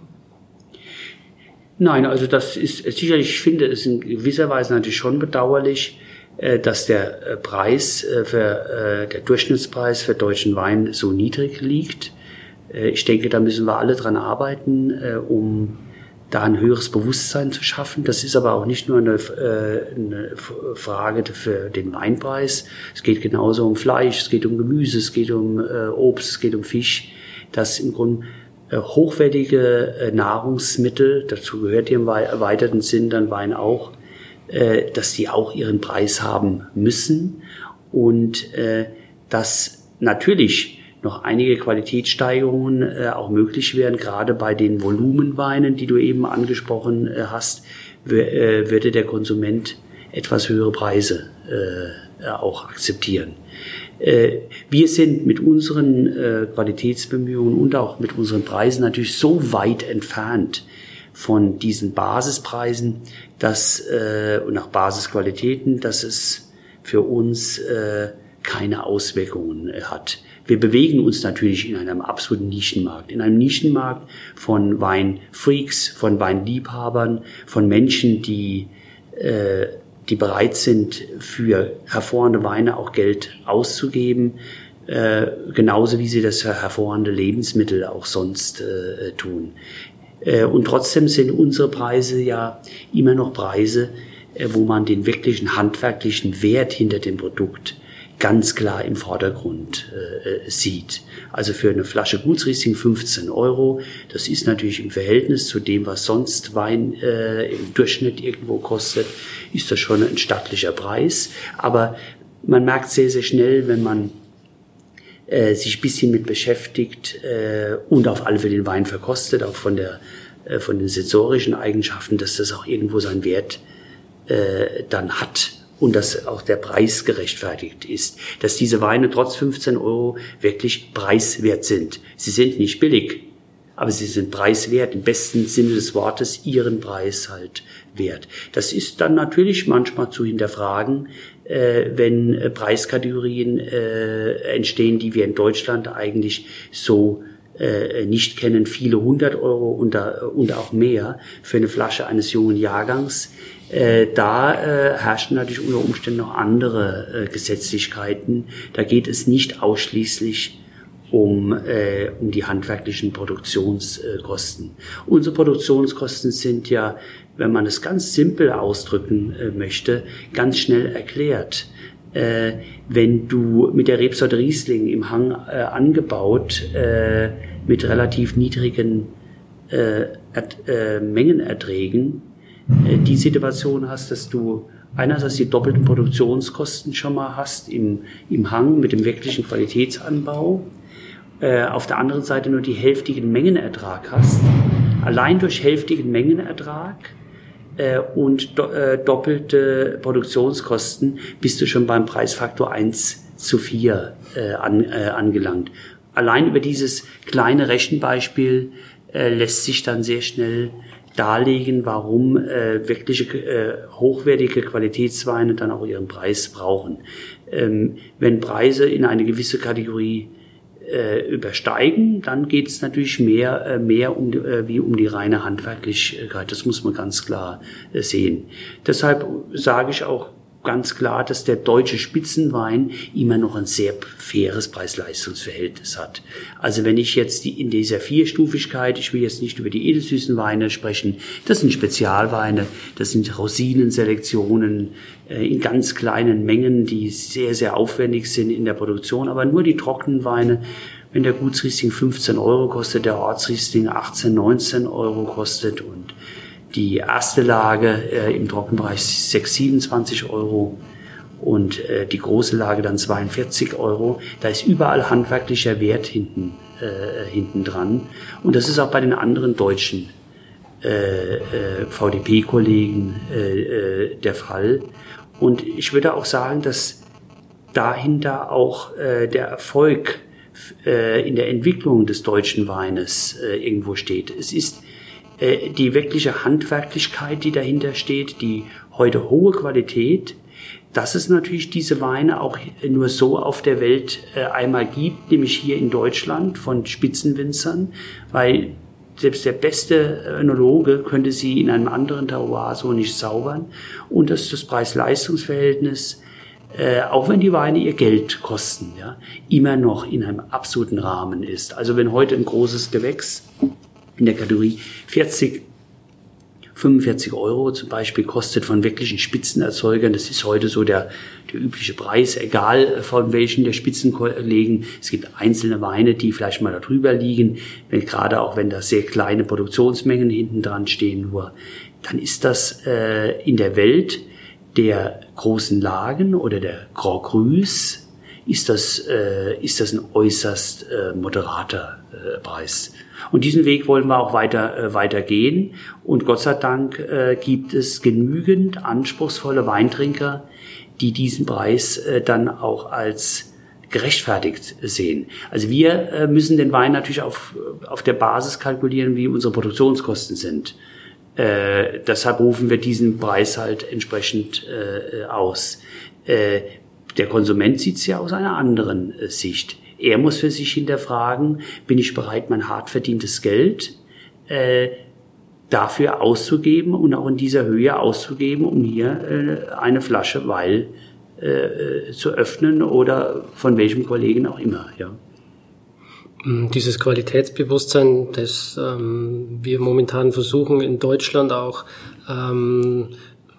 Nein, also das ist sicherlich, ich finde es in gewisser Weise natürlich schon bedauerlich, äh, dass der äh, Preis äh, für der Durchschnittspreis für deutschen Wein so niedrig liegt. Ich denke, da müssen wir alle dran arbeiten, um da ein höheres Bewusstsein zu schaffen. Das ist aber auch nicht nur eine, äh, eine Frage für den Weinpreis. Es geht genauso um Fleisch, es geht um Gemüse, es geht um äh, Obst, es geht um Fisch, dass im Grunde äh, hochwertige Nahrungsmittel, dazu gehört im erweiterten Sinn dann Wein auch, dass die auch ihren Preis haben müssen und dass natürlich noch einige Qualitätssteigerungen äh, auch möglich wären, gerade bei den Volumenweinen, die du eben angesprochen äh, hast, äh, würde der Konsument etwas höhere Preise äh, äh, auch akzeptieren. Äh, wir sind mit unseren äh, Qualitätsbemühungen und auch mit unseren Preisen natürlich so weit entfernt von diesen Basispreisen, dass äh, und auch Basisqualitäten, dass es für uns äh, keine Auswirkungen hat. Wir bewegen uns natürlich in einem absoluten Nischenmarkt, in einem Nischenmarkt von Weinfreaks, von Weinliebhabern, von Menschen, die äh, die bereit sind, für hervorragende Weine auch Geld auszugeben, äh, genauso wie sie das für hervorragende Lebensmittel auch sonst äh, tun. Äh, und trotzdem sind unsere Preise ja immer noch Preise, äh, wo man den wirklichen handwerklichen Wert hinter dem Produkt ganz klar im Vordergrund äh, sieht. Also für eine Flasche Gutsriesling 15 Euro. Das ist natürlich im Verhältnis zu dem, was sonst Wein äh, im Durchschnitt irgendwo kostet, ist das schon ein stattlicher Preis. Aber man merkt sehr, sehr schnell, wenn man äh, sich bisschen mit beschäftigt äh, und auf alle Fälle den Wein verkostet, auch von der äh, von den sensorischen Eigenschaften, dass das auch irgendwo seinen Wert äh, dann hat und dass auch der Preis gerechtfertigt ist, dass diese Weine trotz 15 Euro wirklich preiswert sind. Sie sind nicht billig, aber sie sind preiswert, im besten Sinne des Wortes ihren Preis halt wert. Das ist dann natürlich manchmal zu hinterfragen, äh, wenn äh, Preiskategorien äh, entstehen, die wir in Deutschland eigentlich so äh, nicht kennen, viele hundert Euro und, und auch mehr für eine Flasche eines jungen Jahrgangs. Äh, da äh, herrschen natürlich unter Umständen noch andere äh, Gesetzlichkeiten. Da geht es nicht ausschließlich um, äh, um die handwerklichen Produktionskosten. Unsere Produktionskosten sind ja, wenn man es ganz simpel ausdrücken äh, möchte, ganz schnell erklärt. Äh, wenn du mit der Rebsorte Riesling im Hang äh, angebaut äh, mit relativ niedrigen äh, äh, Mengenerträgen die Situation hast, dass du einerseits die doppelten Produktionskosten schon mal hast im, im Hang mit dem wirklichen Qualitätsanbau, äh, auf der anderen Seite nur die hälftigen Mengenertrag hast. Allein durch hälftigen Mengenertrag äh, und do, äh, doppelte Produktionskosten bist du schon beim Preisfaktor 1 zu 4 äh, an, äh, angelangt. Allein über dieses kleine Rechenbeispiel äh, lässt sich dann sehr schnell darlegen, warum äh, wirkliche äh, hochwertige Qualitätsweine dann auch ihren Preis brauchen. Ähm, wenn Preise in eine gewisse Kategorie äh, übersteigen, dann geht es natürlich mehr, äh, mehr um, äh, wie um die reine Handwerklichkeit. Das muss man ganz klar äh, sehen. Deshalb sage ich auch ganz klar, dass der deutsche Spitzenwein immer noch ein sehr faires Preis-Leistungs-Verhältnis hat. Also wenn ich jetzt die, in dieser Vierstufigkeit, ich will jetzt nicht über die edelsüßen Weine sprechen, das sind Spezialweine, das sind Rosinenselektionen äh, in ganz kleinen Mengen, die sehr, sehr aufwendig sind in der Produktion, aber nur die trockenen Weine, wenn der Gutsriesling 15 Euro kostet, der Ortsriesling 18, 19 Euro kostet und die erste Lage äh, im Trockenbereich 6, 27 Euro und äh, die große Lage dann 42 Euro. Da ist überall handwerklicher Wert hinten, äh, hinten dran. Und das ist auch bei den anderen deutschen äh, äh, VDP-Kollegen äh, äh, der Fall. Und ich würde auch sagen, dass dahinter auch der Erfolg in der Entwicklung des deutschen Weines irgendwo steht. Es ist äh, die wirkliche Handwerklichkeit, die dahinter steht, die heute hohe Qualität, dass es natürlich diese Weine auch nur so auf der Welt äh, einmal gibt, nämlich hier in Deutschland von Spitzenwinzern, weil selbst der beste Önologe könnte sie in einem anderen Terroir so nicht zaubern. Und dass das Preis-Leistungs-Verhältnis, äh, auch wenn die Weine ihr Geld kosten, ja, immer noch in einem absoluten Rahmen ist. Also wenn heute ein großes Gewächs in der Kategorie 40, 45 Euro zum Beispiel kostet von wirklichen Spitzenerzeugern. Das ist heute so der, der übliche Preis, egal von welchen der Spitzenkollegen. Es gibt einzelne Weine, die vielleicht mal darüber liegen, wenn, gerade auch wenn da sehr kleine Produktionsmengen hinten dran stehen nur. Dann ist das äh, in der Welt der großen Lagen oder der Grand Crus ist das, äh, ist das ein äußerst äh, moderater äh, Preis. Und diesen Weg wollen wir auch weiter, äh, weiter gehen. Und Gott sei Dank äh, gibt es genügend anspruchsvolle Weintrinker, die diesen Preis äh, dann auch als gerechtfertigt sehen. Also wir äh, müssen den Wein natürlich auf, auf der Basis kalkulieren, wie unsere Produktionskosten sind. Äh, deshalb rufen wir diesen Preis halt entsprechend äh, aus. Äh, der Konsument sieht es ja aus einer anderen äh, Sicht. Er muss für sich hinterfragen, bin ich bereit, mein hart verdientes Geld äh, dafür auszugeben und auch in dieser Höhe auszugeben, um hier äh, eine Flasche Weil äh, zu öffnen oder von welchem Kollegen auch immer. Ja. Mm, dieses Qualitätsbewusstsein, das ähm, wir momentan versuchen in Deutschland auch ähm,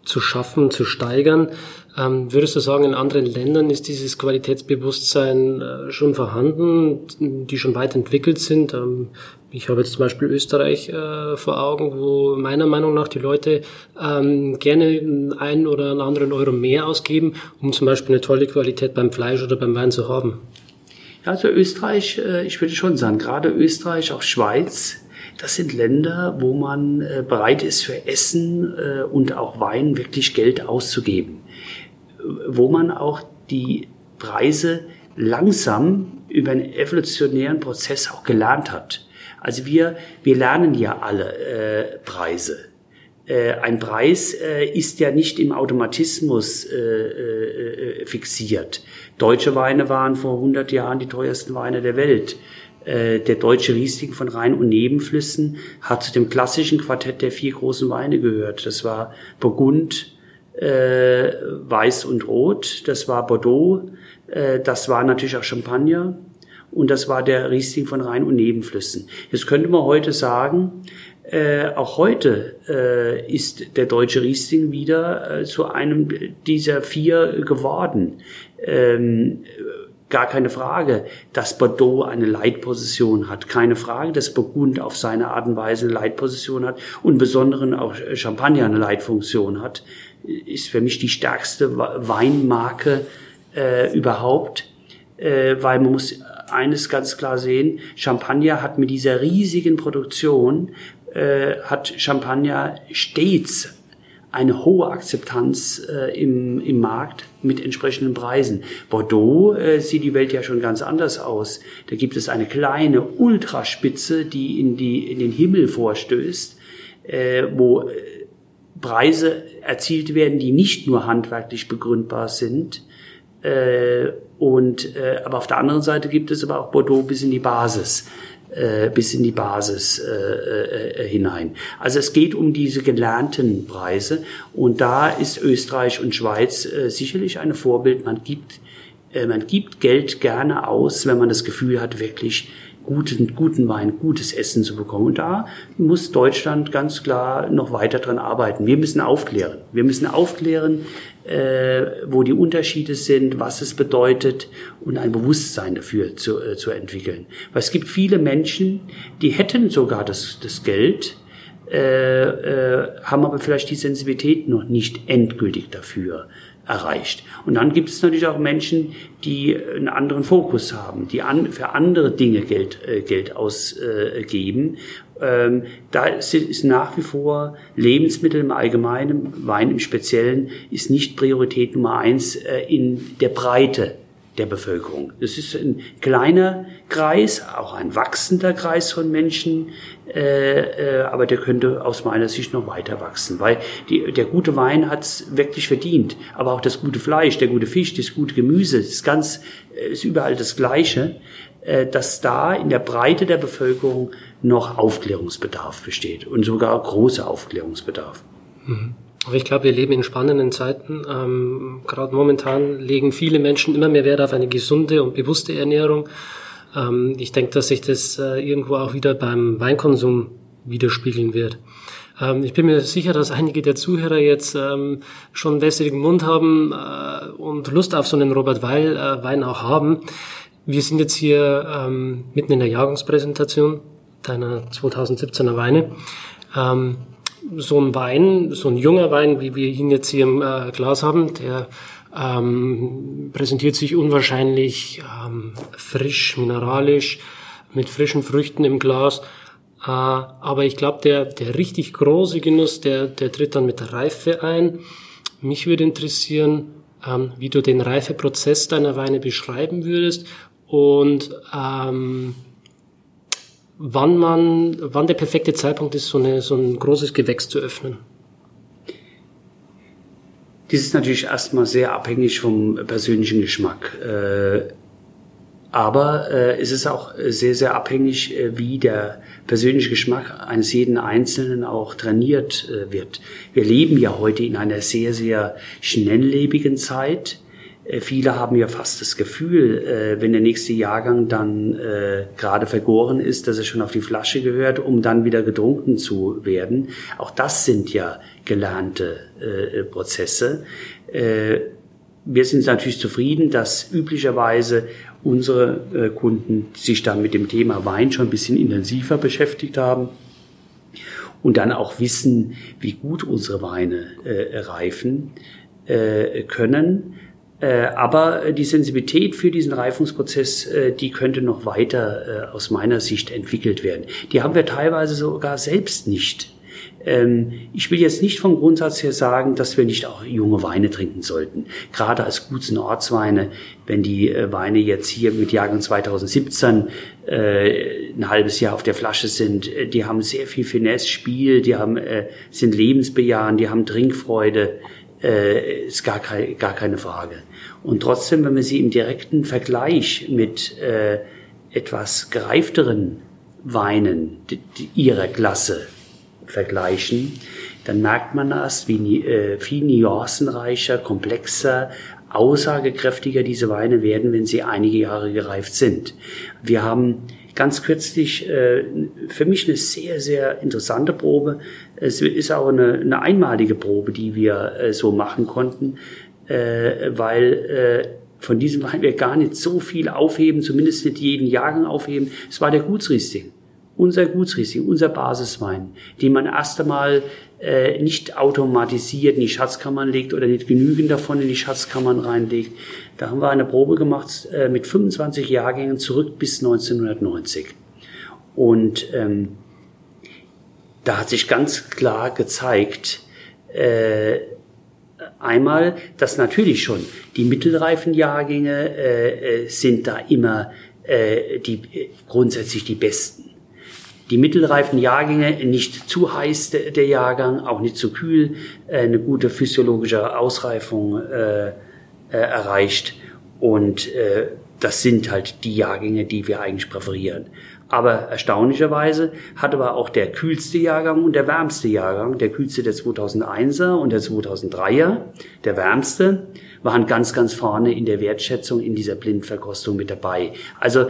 zu schaffen, zu steigern. Ähm, würdest du sagen, in anderen Ländern ist dieses Qualitätsbewusstsein äh, schon vorhanden, die schon weit entwickelt sind? Ähm, ich habe jetzt zum Beispiel Österreich äh, vor Augen, wo meiner Meinung nach die Leute ähm, gerne einen oder einen anderen Euro mehr ausgeben, um zum Beispiel eine tolle Qualität beim Fleisch oder beim Wein zu haben. Also Österreich, äh, ich würde schon sagen, gerade Österreich, auch Schweiz, das sind Länder, wo man bereit ist für Essen und auch Wein wirklich Geld auszugeben. Wo man auch die Preise langsam über einen evolutionären Prozess auch gelernt hat. Also wir, wir lernen ja alle äh, Preise. Äh, ein Preis äh, ist ja nicht im Automatismus äh, äh, fixiert. Deutsche Weine waren vor 100 Jahren die teuersten Weine der Welt. Äh, der deutsche Riesling von Rhein- und Nebenflüssen hat zu dem klassischen Quartett der vier großen Weine gehört. Das war Burgund, äh, Weiß und Rot, das war Bordeaux, äh, das war natürlich auch Champagner und das war der Riesling von Rhein- und Nebenflüssen. Jetzt könnte man heute sagen, äh, auch heute äh, ist der deutsche Riesling wieder äh, zu einem dieser vier geworden. Ähm, gar keine Frage, dass Bordeaux eine Leitposition hat. Keine Frage, dass Burgund auf seine Art und Weise eine Leitposition hat und besonderen auch Champagner eine Leitfunktion hat. Ist für mich die stärkste Weinmarke äh, überhaupt, äh, weil man muss eines ganz klar sehen, Champagner hat mit dieser riesigen Produktion, äh, hat Champagner stets eine hohe Akzeptanz äh, im, im Markt mit entsprechenden Preisen. Bordeaux äh, sieht die Welt ja schon ganz anders aus. Da gibt es eine kleine Ultraspitze, die in, die, in den Himmel vorstößt, äh, wo äh, Preise erzielt werden, die nicht nur handwerklich begründbar sind. Äh, und, äh, aber auf der anderen Seite gibt es aber auch Bordeaux bis in die Basis äh, bis in die Basis äh, äh, hinein. Also es geht um diese gelernten Preise und da ist Österreich und Schweiz äh, sicherlich ein Vorbild. Man gibt, äh, man gibt Geld gerne aus, wenn man das Gefühl hat, wirklich guten, guten Wein, gutes Essen zu bekommen. Und da muss Deutschland ganz klar noch weiter dran arbeiten. Wir müssen aufklären. Wir müssen aufklären, äh, wo die Unterschiede sind, was es bedeutet und ein Bewusstsein dafür zu, äh, zu entwickeln. Weil es gibt viele Menschen, die hätten sogar das, das Geld, äh, äh, haben aber vielleicht die Sensibilität noch nicht endgültig dafür erreicht. Und dann gibt es natürlich auch Menschen, die einen anderen Fokus haben, die an, für andere Dinge Geld, äh, Geld ausgeben. Äh, ähm, da ist, ist nach wie vor Lebensmittel im Allgemeinen, Wein im Speziellen, ist nicht Priorität Nummer eins äh, in der Breite der Bevölkerung. Es ist ein kleiner Kreis, auch ein wachsender Kreis von Menschen, äh, äh, aber der könnte aus meiner Sicht noch weiter wachsen, weil die, der gute Wein hat es wirklich verdient, aber auch das gute Fleisch, der gute Fisch, das gute Gemüse, ist ganz, äh, ist überall das Gleiche, dass da in der Breite der Bevölkerung noch Aufklärungsbedarf besteht und sogar großer Aufklärungsbedarf. Mhm. Aber ich glaube, wir leben in spannenden Zeiten. Ähm, Gerade momentan legen viele Menschen immer mehr Wert auf eine gesunde und bewusste Ernährung. Ähm, ich denke, dass sich das äh, irgendwo auch wieder beim Weinkonsum widerspiegeln wird. Ähm, ich bin mir sicher, dass einige der Zuhörer jetzt ähm, schon wässrigen Mund haben äh, und Lust auf so einen Robert Weil äh, Wein auch haben. Wir sind jetzt hier ähm, mitten in der Jahrgangspräsentation deiner 2017er Weine. Ähm, so ein Wein, so ein junger Wein, wie wir ihn jetzt hier im äh, Glas haben, der ähm, präsentiert sich unwahrscheinlich ähm, frisch, mineralisch, mit frischen Früchten im Glas. Äh, aber ich glaube, der, der richtig große Genuss, der, der tritt dann mit der Reife ein. Mich würde interessieren, ähm, wie du den Reifeprozess deiner Weine beschreiben würdest und ähm, wann man, wann der perfekte Zeitpunkt ist, so, eine, so ein großes Gewächs zu öffnen. Dies ist natürlich erstmal sehr abhängig vom persönlichen Geschmack. Äh, aber äh, es ist auch sehr, sehr abhängig, äh, wie der persönliche Geschmack eines jeden Einzelnen auch trainiert wird. Wir leben ja heute in einer sehr, sehr schnelllebigen Zeit. Äh, viele haben ja fast das Gefühl, äh, wenn der nächste Jahrgang dann äh, gerade vergoren ist, dass er schon auf die Flasche gehört, um dann wieder getrunken zu werden. Auch das sind ja gelernte Prozesse. Wir sind natürlich zufrieden, dass üblicherweise unsere Kunden sich dann mit dem Thema Wein schon ein bisschen intensiver beschäftigt haben und dann auch wissen, wie gut unsere Weine reifen können. Äh, aber die Sensibilität für diesen Reifungsprozess, äh, die könnte noch weiter äh, aus meiner Sicht entwickelt werden. Die haben wir teilweise sogar selbst nicht. Ähm, ich will jetzt nicht vom Grundsatz her sagen, dass wir nicht auch junge Weine trinken sollten. Gerade als und Ortsweine, wenn die äh, Weine jetzt hier mit Jahrgang 2017 äh, ein halbes Jahr auf der Flasche sind, äh, die haben sehr viel Finesse, Spiel, die haben, äh, sind lebensbejahend, die haben Trinkfreude, äh, ist gar, kein, gar keine Frage. Und trotzdem, wenn man sie im direkten Vergleich mit äh, etwas gereifteren Weinen ihrer Klasse vergleichen, dann merkt man erst, wie äh, viel nuancenreicher, komplexer, aussagekräftiger diese Weine werden, wenn sie einige Jahre gereift sind. Wir haben ganz kürzlich äh, für mich eine sehr, sehr interessante Probe. Es ist auch eine, eine einmalige Probe, die wir äh, so machen konnten, äh, weil äh, von diesem Wein wir gar nicht so viel aufheben, zumindest nicht jeden Jahrgang aufheben. Es war der Gutsriesling unser Gutsriesling, unser Basiswein, den man erst einmal äh, nicht automatisiert in die Schatzkammern legt oder nicht genügend davon in die Schatzkammern reinlegt. Da haben wir eine Probe gemacht äh, mit 25 Jahrgängen zurück bis 1990. Und ähm, da hat sich ganz klar gezeigt, äh, einmal, dass natürlich schon die mittelreifen Jahrgänge äh, äh sind da immer äh, die, grundsätzlich die besten die mittelreifen Jahrgänge, nicht zu heiß der Jahrgang, auch nicht zu kühl, äh, eine gute physiologische Ausreifung äh, äh, erreicht. Und äh, das sind halt die Jahrgänge, die wir eigentlich präferieren. Aber erstaunlicherweise hat aber auch der kühlste Jahrgang und der wärmste Jahrgang, der kühlste der 2001er und der 2003er, der wärmste, waren ganz, ganz vorne in der Wertschätzung in dieser Blindverkostung mit dabei. Also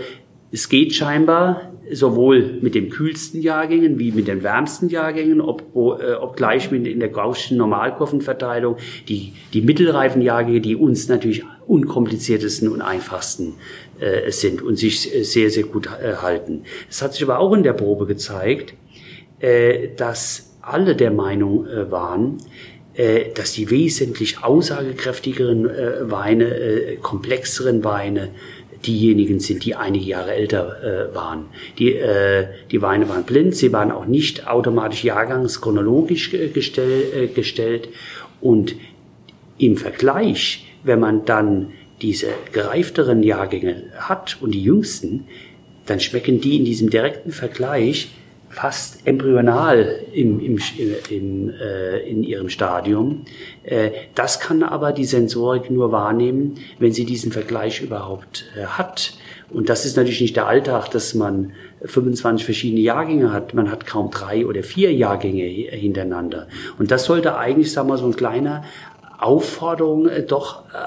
es geht scheinbar sowohl mit den kühlsten Jahrgängen wie mit den wärmsten Jahrgängen, ob, äh, obgleich mit in der Gaußschen Normalkurvenverteilung die, die mittelreifen Jahrgänge, die uns natürlich unkompliziertesten und einfachsten äh, sind und sich sehr, sehr gut äh, halten. Es hat sich aber auch in der Probe gezeigt, äh, dass alle der Meinung äh, waren, äh, dass die wesentlich aussagekräftigeren äh, Weine, äh, komplexeren Weine, diejenigen sind, die einige Jahre älter äh, waren. Die, äh, die Weine waren blind, sie waren auch nicht automatisch jahrgangschronologisch gestell, äh, gestellt. Und im Vergleich, wenn man dann diese gereifteren Jahrgänge hat und die jüngsten, dann schmecken die in diesem direkten Vergleich fast embryonal im, im, im, äh, in ihrem Stadium. Äh, das kann aber die Sensorik nur wahrnehmen, wenn sie diesen Vergleich überhaupt äh, hat. Und das ist natürlich nicht der Alltag, dass man 25 verschiedene Jahrgänge hat. Man hat kaum drei oder vier Jahrgänge hintereinander. Und das sollte eigentlich, sagen wir, so ein kleiner Aufforderung äh, doch äh,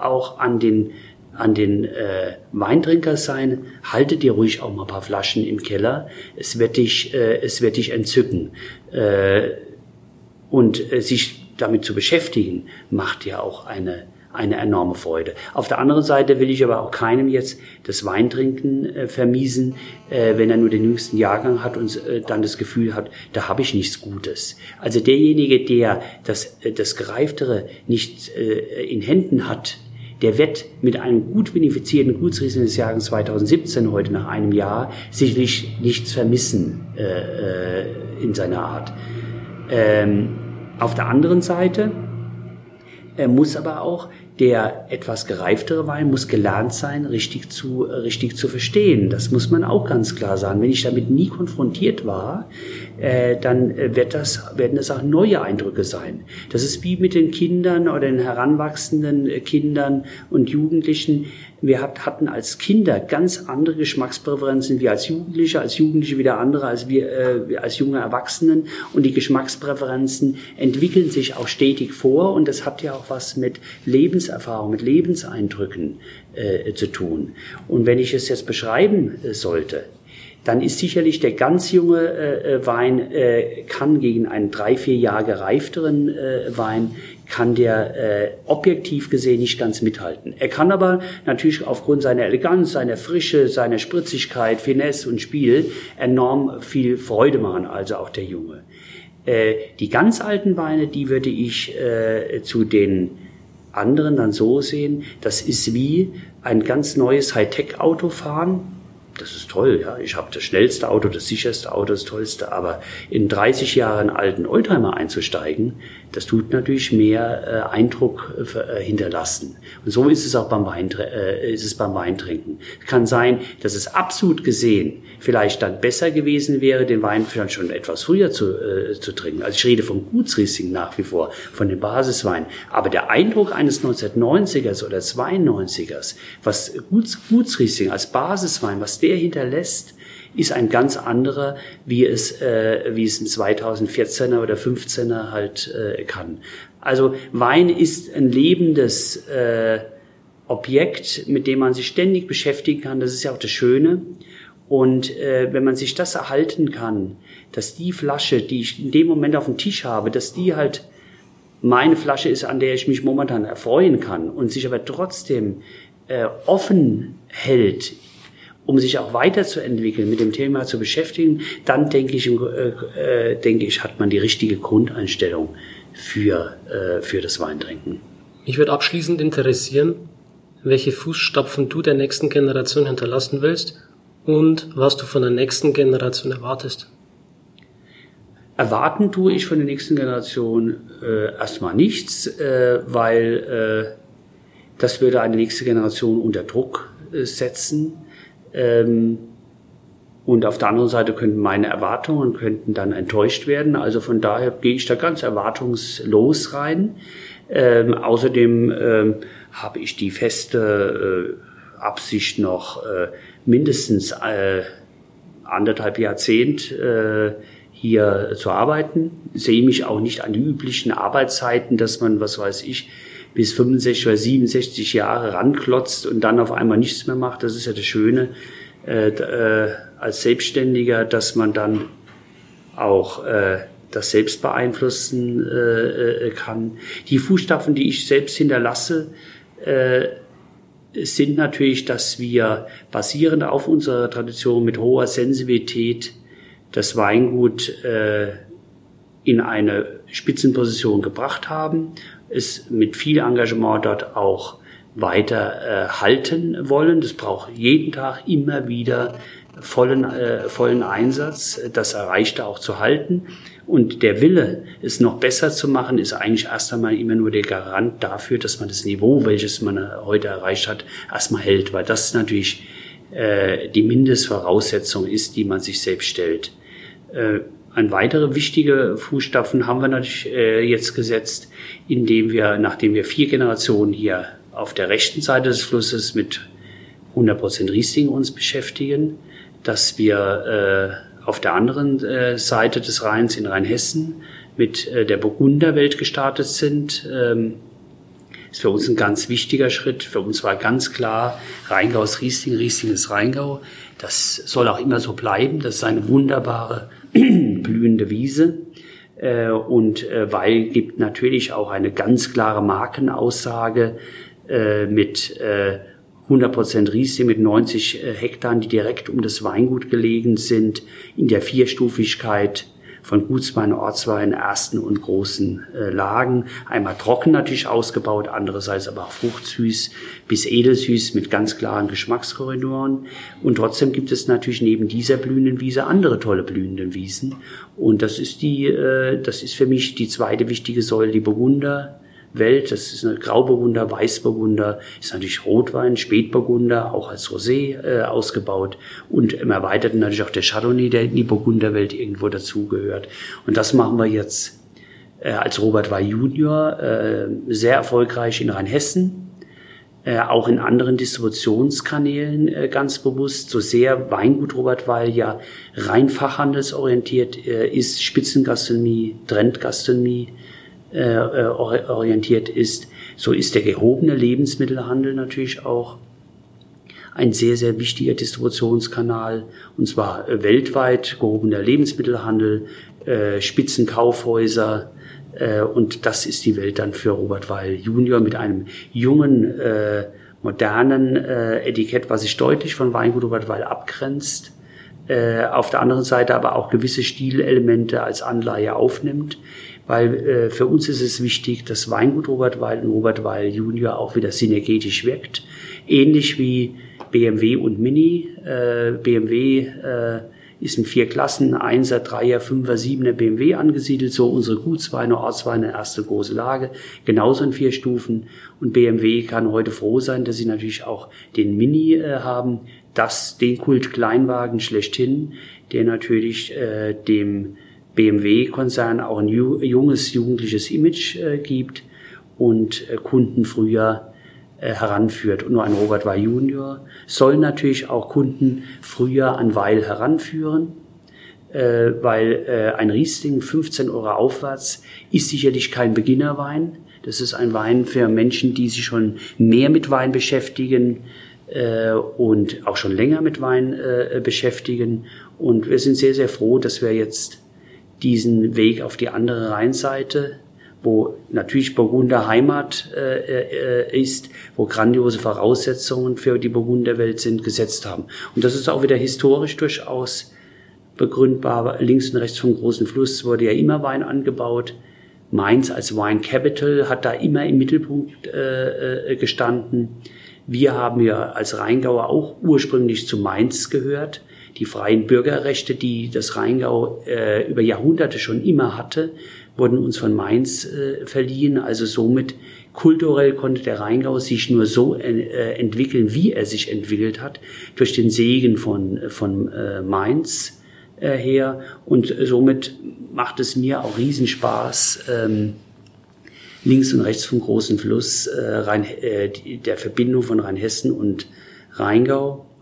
auch an den an den äh, Weintrinker sein, halte dir ruhig auch mal ein paar Flaschen im Keller. Es wird dich, äh, es wird dich entzücken. Äh, und äh, sich damit zu beschäftigen, macht ja auch eine, eine enorme Freude. Auf der anderen Seite will ich aber auch keinem jetzt das Weintrinken äh, vermiesen, äh, wenn er nur den jüngsten Jahrgang hat und äh, dann das Gefühl hat, da habe ich nichts Gutes. Also derjenige, der das, äh, das Gereiftere nicht äh, in Händen hat, der wird mit einem gut benefizierten Gutsriesling des Jahres 2017 heute nach einem Jahr sicherlich nichts vermissen äh, in seiner Art. Ähm, auf der anderen Seite äh, muss aber auch der etwas gereiftere Wein muss gelernt sein, richtig zu, richtig zu verstehen. Das muss man auch ganz klar sagen. Wenn ich damit nie konfrontiert war, äh, dann wird das, werden das auch neue Eindrücke sein. Das ist wie mit den Kindern oder den heranwachsenden Kindern und Jugendlichen. Wir hatten als Kinder ganz andere Geschmackspräferenzen wie als Jugendliche, als Jugendliche wieder andere als wir äh, als junge Erwachsenen. Und die Geschmackspräferenzen entwickeln sich auch stetig vor. Und das hat ja auch was mit Lebenserfahrung, mit Lebenseindrücken äh, zu tun. Und wenn ich es jetzt beschreiben äh, sollte, dann ist sicherlich der ganz junge äh, äh, Wein äh, kann gegen einen drei, vier Jahre gereifteren äh, Wein kann der äh, objektiv gesehen nicht ganz mithalten. Er kann aber natürlich aufgrund seiner Eleganz, seiner Frische, seiner Spritzigkeit, Finesse und Spiel enorm viel Freude machen, also auch der Junge. Äh, die ganz alten Weine, die würde ich äh, zu den anderen dann so sehen, das ist wie ein ganz neues Hightech-Auto fahren das ist toll, ja. Ich habe das schnellste Auto, das sicherste Auto, das tollste, aber in 30 Jahren alten Oldtimer einzusteigen, das tut natürlich mehr äh, Eindruck äh, hinterlassen. Und so ist es auch beim, Wein, äh, ist es beim Weintrinken. Es kann sein, dass es absolut gesehen vielleicht dann besser gewesen wäre, den Wein vielleicht schon etwas früher zu, äh, zu trinken. Also ich rede vom Gutsriesling nach wie vor, von dem Basiswein. Aber der Eindruck eines 1990ers oder 92ers, was Guts, Gutsriesling als Basiswein, was der hinterlässt, ist ein ganz anderer, wie es, äh, wie es ein 2014er oder 15er halt äh, kann. Also Wein ist ein lebendes äh, Objekt, mit dem man sich ständig beschäftigen kann. Das ist ja auch das Schöne. Und äh, wenn man sich das erhalten kann, dass die Flasche, die ich in dem Moment auf dem Tisch habe, dass die halt meine Flasche ist, an der ich mich momentan erfreuen kann und sich aber trotzdem äh, offen hält um sich auch weiterzuentwickeln, mit dem Thema zu beschäftigen, dann denke ich, äh, äh, denke ich, hat man die richtige Grundeinstellung für, äh, für das Weintrinken. Mich würde abschließend interessieren, welche Fußstapfen du der nächsten Generation hinterlassen willst und was du von der nächsten Generation erwartest. Erwarten tue ich von der nächsten Generation äh, erstmal nichts, äh, weil äh, das würde eine nächste Generation unter Druck äh, setzen ähm, und auf der anderen Seite könnten meine Erwartungen könnten dann enttäuscht werden. Also von daher gehe ich da ganz erwartungslos rein. Ähm, außerdem ähm, habe ich die feste äh, Absicht noch äh, mindestens äh, anderthalb Jahrzehnt äh, hier zu arbeiten. Sehe mich auch nicht an die üblichen Arbeitszeiten, dass man, was weiß ich, bis 65 oder 67 Jahre ranklotzt und dann auf einmal nichts mehr macht. Das ist ja das Schöne äh, äh, als Selbstständiger, dass man dann auch äh, das selbst beeinflussen äh, äh, kann. Die Fußstapfen, die ich selbst hinterlasse, äh, sind natürlich, dass wir basierend auf unserer Tradition mit hoher Sensibilität das Weingut äh, in eine Spitzenposition gebracht haben es mit viel Engagement dort auch weiter äh, halten wollen. Das braucht jeden Tag immer wieder vollen, äh, vollen Einsatz, das Erreichte auch zu halten. Und der Wille, es noch besser zu machen, ist eigentlich erst einmal immer nur der Garant dafür, dass man das Niveau, welches man heute erreicht hat, erstmal hält, weil das natürlich äh, die Mindestvoraussetzung ist, die man sich selbst stellt. Äh, ein weitere wichtige Fußstapfen haben wir natürlich äh, jetzt gesetzt, indem wir, nachdem wir vier Generationen hier auf der rechten Seite des Flusses mit 100% Riesling uns beschäftigen, dass wir äh, auf der anderen äh, Seite des Rheins in Rheinhessen mit äh, der Burgunderwelt gestartet sind. Ähm, ist für uns ein ganz wichtiger Schritt. Für uns war ganz klar, Rheingau ist Riesling, Riesling ist Rheingau. Das soll auch immer so bleiben. Das ist eine wunderbare blühende Wiese. Äh, und äh, Weil gibt natürlich auch eine ganz klare Markenaussage äh, mit 100% Riesling mit 90 Hektar, die direkt um das Weingut gelegen sind, in der Vierstufigkeit von Gutswein, Ortswein, ersten und großen äh, Lagen. Einmal trocken natürlich ausgebaut, andererseits aber auch fruchtsüß bis edelsüß mit ganz klaren Geschmackskorridoren. Und trotzdem gibt es natürlich neben dieser blühenden Wiese andere tolle blühenden Wiesen. Und das ist die, äh, das ist für mich die zweite wichtige Säule, die Burgunder Welt. Das ist eine Grauburgunder, Weißburgunder, ist natürlich Rotwein, Spätburgunder, auch als Rosé äh, ausgebaut und im Erweiterten natürlich auch der Chardonnay, der in die Burgunderwelt irgendwo dazugehört. Und das machen wir jetzt äh, als Robert Wey Junior äh, sehr erfolgreich in Rheinhessen, äh, auch in anderen Distributionskanälen äh, ganz bewusst. So sehr Weingut Robert Weil ja rein fachhandelsorientiert äh, ist, Spitzengastronomie, Trendgastronomie äh, äh orientiert ist, so ist der gehobene Lebensmittelhandel natürlich auch ein sehr, sehr wichtiger Distributionskanal, und zwar äh, weltweit gehobener Lebensmittelhandel, äh, Spitzenkaufhäuser, äh, und das ist die Welt dann für Robert Weil Junior mit einem jungen, äh, modernen äh, Etikett, was sich deutlich von Weingut Robert Weil abgrenzt. Auf der anderen Seite aber auch gewisse Stilelemente als Anleihe aufnimmt, weil äh, für uns ist es wichtig, dass Weingut Robert Weil und Robert Weil Junior auch wieder synergetisch wirkt. Ähnlich wie BMW und Mini. Äh, BMW äh, ist in vier Klassen, 1er, 3er, 5er, 7er BMW angesiedelt, so unsere Gutsweine, Ortsweine, erste große Lage, genauso in vier Stufen. Und BMW kann heute froh sein, dass sie natürlich auch den Mini äh, haben, das, den Kult Kleinwagen schlechthin, der natürlich äh, dem BMW-Konzern auch ein junges, jugendliches Image äh, gibt und äh, Kunden früher äh, heranführt. Und nur ein Robert Weil Junior soll natürlich auch Kunden früher an Weil heranführen, weil ein Riesling 15 Euro aufwärts ist sicherlich kein Beginnerwein. Das ist ein Wein für Menschen, die sich schon mehr mit Wein beschäftigen und auch schon länger mit Wein beschäftigen. Und wir sind sehr, sehr froh, dass wir jetzt diesen Weg auf die andere Rheinseite wo natürlich Burgunder Heimat äh, äh, ist, wo grandiose Voraussetzungen für die Burgunderwelt sind, gesetzt haben. Und das ist auch wieder historisch durchaus begründbar. Links und rechts vom großen Fluss wurde ja immer Wein angebaut. Mainz als Wine Capital hat da immer im Mittelpunkt äh, äh gestanden. Wir haben ja als Rheingauer auch ursprünglich zu Mainz gehört. Die freien Bürgerrechte, die das Rheingau äh, über Jahrhunderte schon immer hatte, wurden uns von Mainz äh, verliehen. Also somit kulturell konnte der Rheingau sich nur so äh, entwickeln, wie er sich entwickelt hat, durch den Segen von, von äh, Mainz äh, her. Und somit macht es mir auch Riesenspaß, ähm, links und rechts vom großen Fluss äh, Rhein, äh, der Verbindung von Rheinhessen und Rheingau äh,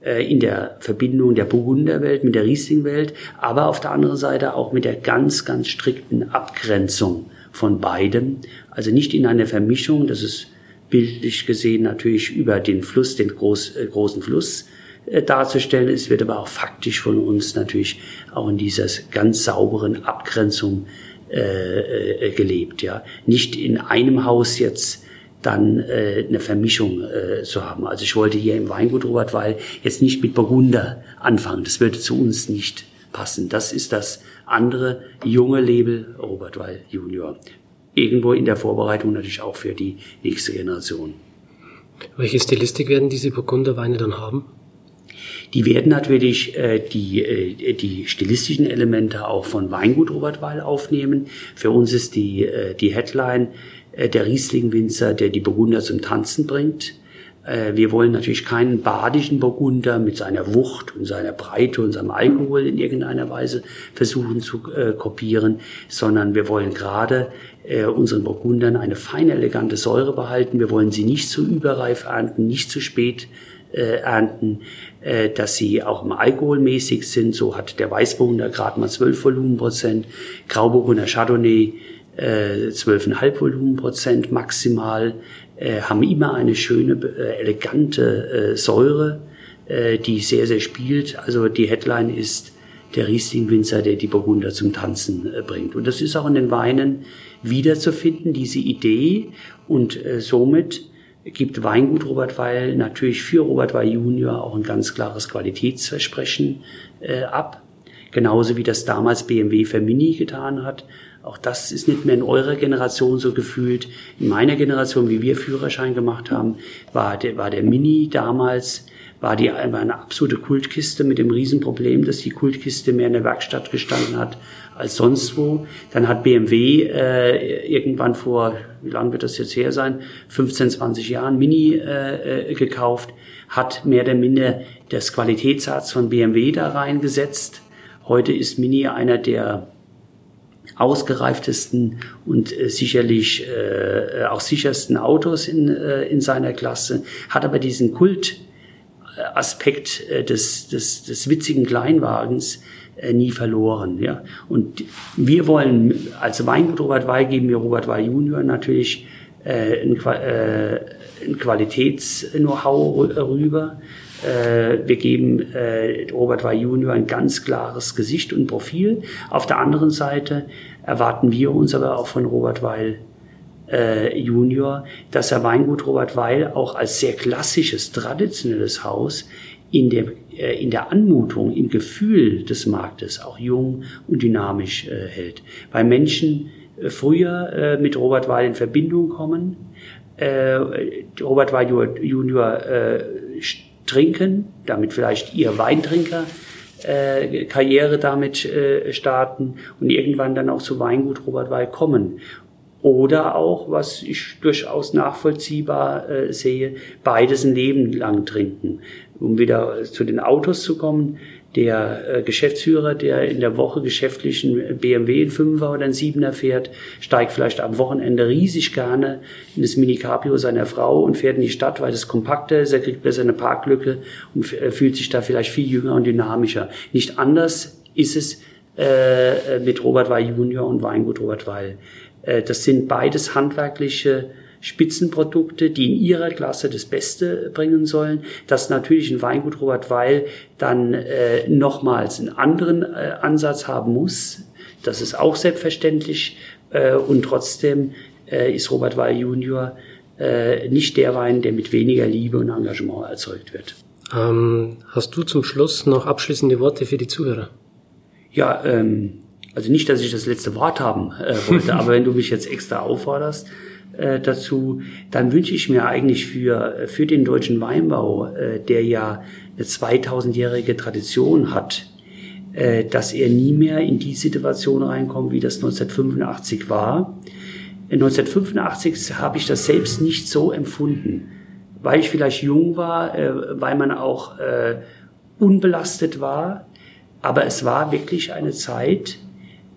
in der Verbindung der Burgunderwelt mit der Rieslingwelt, aber auf der anderen Seite auch mit der ganz, ganz strikten Abgrenzung von beidem. Also nicht in einer Vermischung, das ist bildlich gesehen natürlich über den Fluss, den groß, äh, großen Fluss äh, darzustellen. Es wird aber auch faktisch von uns natürlich auch in dieser ganz sauberen Abgrenzung äh, äh, gelebt. Ja, nicht in einem Haus jetzt dann äh, eine Vermischung äh, zu haben. Also ich wollte hier im Weingut Robert Weil jetzt nicht mit Burgunder anfangen. Das würde zu uns nicht passen. Das ist das andere junge Label Robert Weil Junior. Irgendwo in der Vorbereitung natürlich auch für die nächste Generation. Welche Stilistik werden diese Burgunderweine dann haben? Die werden natürlich äh, die, äh, die stilistischen Elemente auch von Weingut Robert Weil aufnehmen. Für uns ist die, äh, die Headline der Riesling-Winzer, der die Burgunder zum Tanzen bringt. Äh, wir wollen natürlich keinen badischen Burgunder mit seiner Wucht und seiner Breite und seinem Alkohol in irgendeiner Weise versuchen zu äh, kopieren, sondern wir wollen gerade äh, unseren Burgundern eine feine, elegante Säure behalten. Wir wollen sie nicht zu überreif ernten, nicht zu spät äh, ernten, äh, dass sie auch im alkoholmäßig sind. So hat der Weißburgunder gerade mal 12 Volumenprozent, Grauburgunder Chardonnay äh, 12,5 Volumenprozent maximal, äh, haben immer eine schöne, äh, elegante äh, Säure, äh, die sehr, sehr spielt. Also die Headline ist der Riesling-Winzer, der die Burgunder zum Tanzen äh, bringt. Und das ist auch in den Weinen wiederzufinden, diese Idee. Und äh, somit gibt Weingut Robert Weil natürlich für Robert Weil Junior auch ein ganz klares Qualitätsversprechen äh, ab. Genauso wie das damals BMW für Mini getan hat. Auch das ist nicht mehr in eurer Generation so gefühlt. In meiner Generation, wie wir Führerschein gemacht haben, war der, war der Mini damals war die eine absolute Kultkiste mit dem Riesenproblem, dass die Kultkiste mehr in der Werkstatt gestanden hat als sonst wo. Dann hat BMW äh, irgendwann vor, wie lange wird das jetzt her sein, 15, 20 Jahren Mini äh, äh, gekauft, hat mehr oder minder das Qualitätssatz von BMW da reingesetzt. Heute ist Mini einer der ausgereiftesten und äh, sicherlich äh, auch sichersten Autos in, äh, in seiner Klasse, hat aber diesen Kultaspekt äh, des, des, des witzigen Kleinwagens äh, nie verloren. Ja. Und wir wollen als Weingut Robert Weil geben wir Robert Weil Junior natürlich äh, ein, äh, ein Qualitäts-Know-how rüber. Äh, wir geben äh, Robert Weil Junior ein ganz klares Gesicht und Profil. Auf der anderen Seite erwarten wir uns aber auch von Robert Weil äh, Junior, dass er Weingut Robert Weil auch als sehr klassisches, traditionelles Haus in der, äh, in der Anmutung, im Gefühl des Marktes auch jung und dynamisch äh, hält. Weil Menschen äh, früher mit Robert Weil in Verbindung kommen, Robert Weil Junior trinken, damit vielleicht ihr Weintrinker äh, Karriere damit äh, starten und irgendwann dann auch zu Weingut Robert Weil kommen. Oder auch, was ich durchaus nachvollziehbar äh, sehe, beides ein Leben lang trinken. Um wieder zu den Autos zu kommen, der äh, Geschäftsführer, der in der Woche geschäftlichen BMW in Fünfer oder ein Siebener fährt, steigt vielleicht am Wochenende riesig gerne in das Mini Cabrio seiner Frau und fährt in die Stadt, weil es kompakter ist, er kriegt besser eine Parklücke und fühlt sich da vielleicht viel jünger und dynamischer. Nicht anders ist es äh, mit Robert Weil Junior und Weingut Robert Weil. Äh, das sind beides handwerkliche Spitzenprodukte, die in ihrer Klasse das Beste bringen sollen, dass natürlich ein Weingut Robert Weil dann äh, nochmals einen anderen äh, Ansatz haben muss. Das ist auch selbstverständlich. Äh, und trotzdem äh, ist Robert Weil Junior äh, nicht der Wein, der mit weniger Liebe und Engagement erzeugt wird. Ähm, hast du zum Schluss noch abschließende Worte für die Zuhörer? Ja, ähm, also nicht, dass ich das letzte Wort haben äh, wollte, aber wenn du mich jetzt extra aufforderst, äh, dazu, dann wünsche ich mir eigentlich für, für den deutschen Weinbau, äh, der ja eine 2000-jährige Tradition hat, äh, dass er nie mehr in die Situation reinkommt, wie das 1985 war. 1985 habe ich das selbst nicht so empfunden, weil ich vielleicht jung war, äh, weil man auch äh, unbelastet war, aber es war wirklich eine Zeit,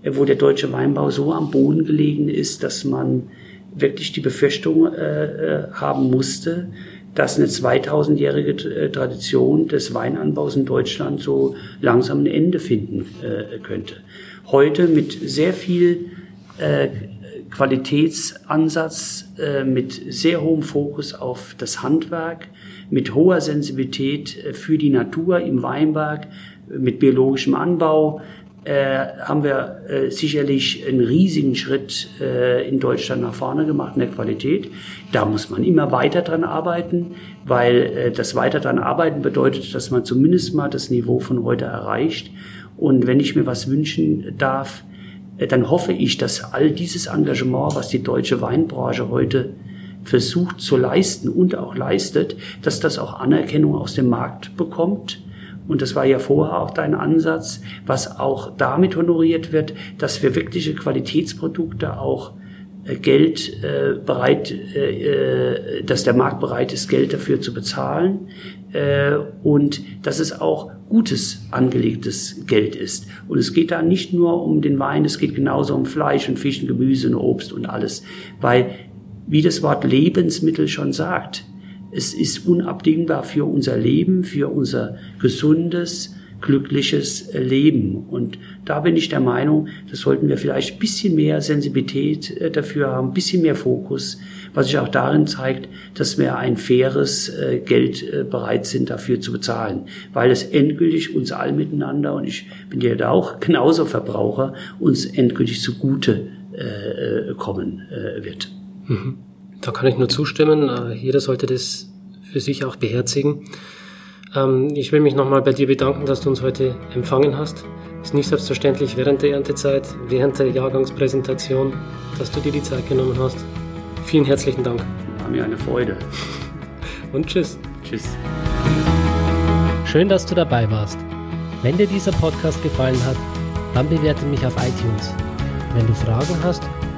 äh, wo der deutsche Weinbau so am Boden gelegen ist, dass man wirklich die Befürchtung äh, äh haben musste, dass eine 2000-jährige äh, Tradition des Weinanbaus in Deutschland so langsam ein Ende finden äh, könnte. Heute mit sehr viel äh, Qualitätsansatz, äh, mit sehr hohem Fokus auf das Handwerk, mit hoher Sensibilität für die Natur im Weinberg, mit biologischem Anbau, äh, haben wir äh, sicherlich einen riesigen Schritt äh, in Deutschland nach vorne gemacht in der Qualität. Da muss man immer weiter dran arbeiten, weil äh, das weiter dran arbeiten bedeutet, dass man zumindest mal das Niveau von heute erreicht. Und wenn ich mir was wünschen darf, äh, dann hoffe ich, dass all dieses Engagement, was die deutsche Weinbranche heute versucht zu leisten und auch leistet, dass das auch Anerkennung aus dem Markt bekommt und das war ja vorher auch dein Ansatz, was auch damit honoriert wird, dass wir wirkliche Qualitätsprodukte auch äh, Geld äh, bereit, äh, äh, dass der Markt bereit ist, Geld dafür zu bezahlen äh, und dass es auch gutes angelegtes Geld ist. Und es geht da nicht nur um den Wein, es geht genauso um Fleisch und Fisch und Gemüse und Obst und alles, weil wie das Wort Lebensmittel schon sagt, es ist unabdingbar für unser Leben, für unser gesundes, glückliches Leben. Und da bin ich der Meinung, das sollten wir vielleicht ein bisschen mehr Sensibilität äh, dafür haben, ein bisschen mehr Fokus, was sich auch darin zeigt, dass wir ein faires äh, Geld äh, bereit sind, dafür zu bezahlen, weil es endgültig uns all miteinander, und ich bin ja da auch genauso Verbraucher, uns endgültig zugute kommen wird. Mhm. Da kann ich nur zustimmen. Äh, jeder sollte das für sich auch beherzigen. Ähm, ich will mich nochmal bei dir bedanken, dass du uns heute empfangen hast. Ist nicht selbstverständlich während der Erntezeit, während der Jahrgangspräsentation, dass du dir die Zeit genommen hast. Vielen herzlichen Dank. War mir eine Freude. Und tschüss. Tschüss. Schön, dass du dabei warst. Wenn dir dieser Podcast gefallen hat, dann bewerte mich auf iTunes. Wenn du Fragen hast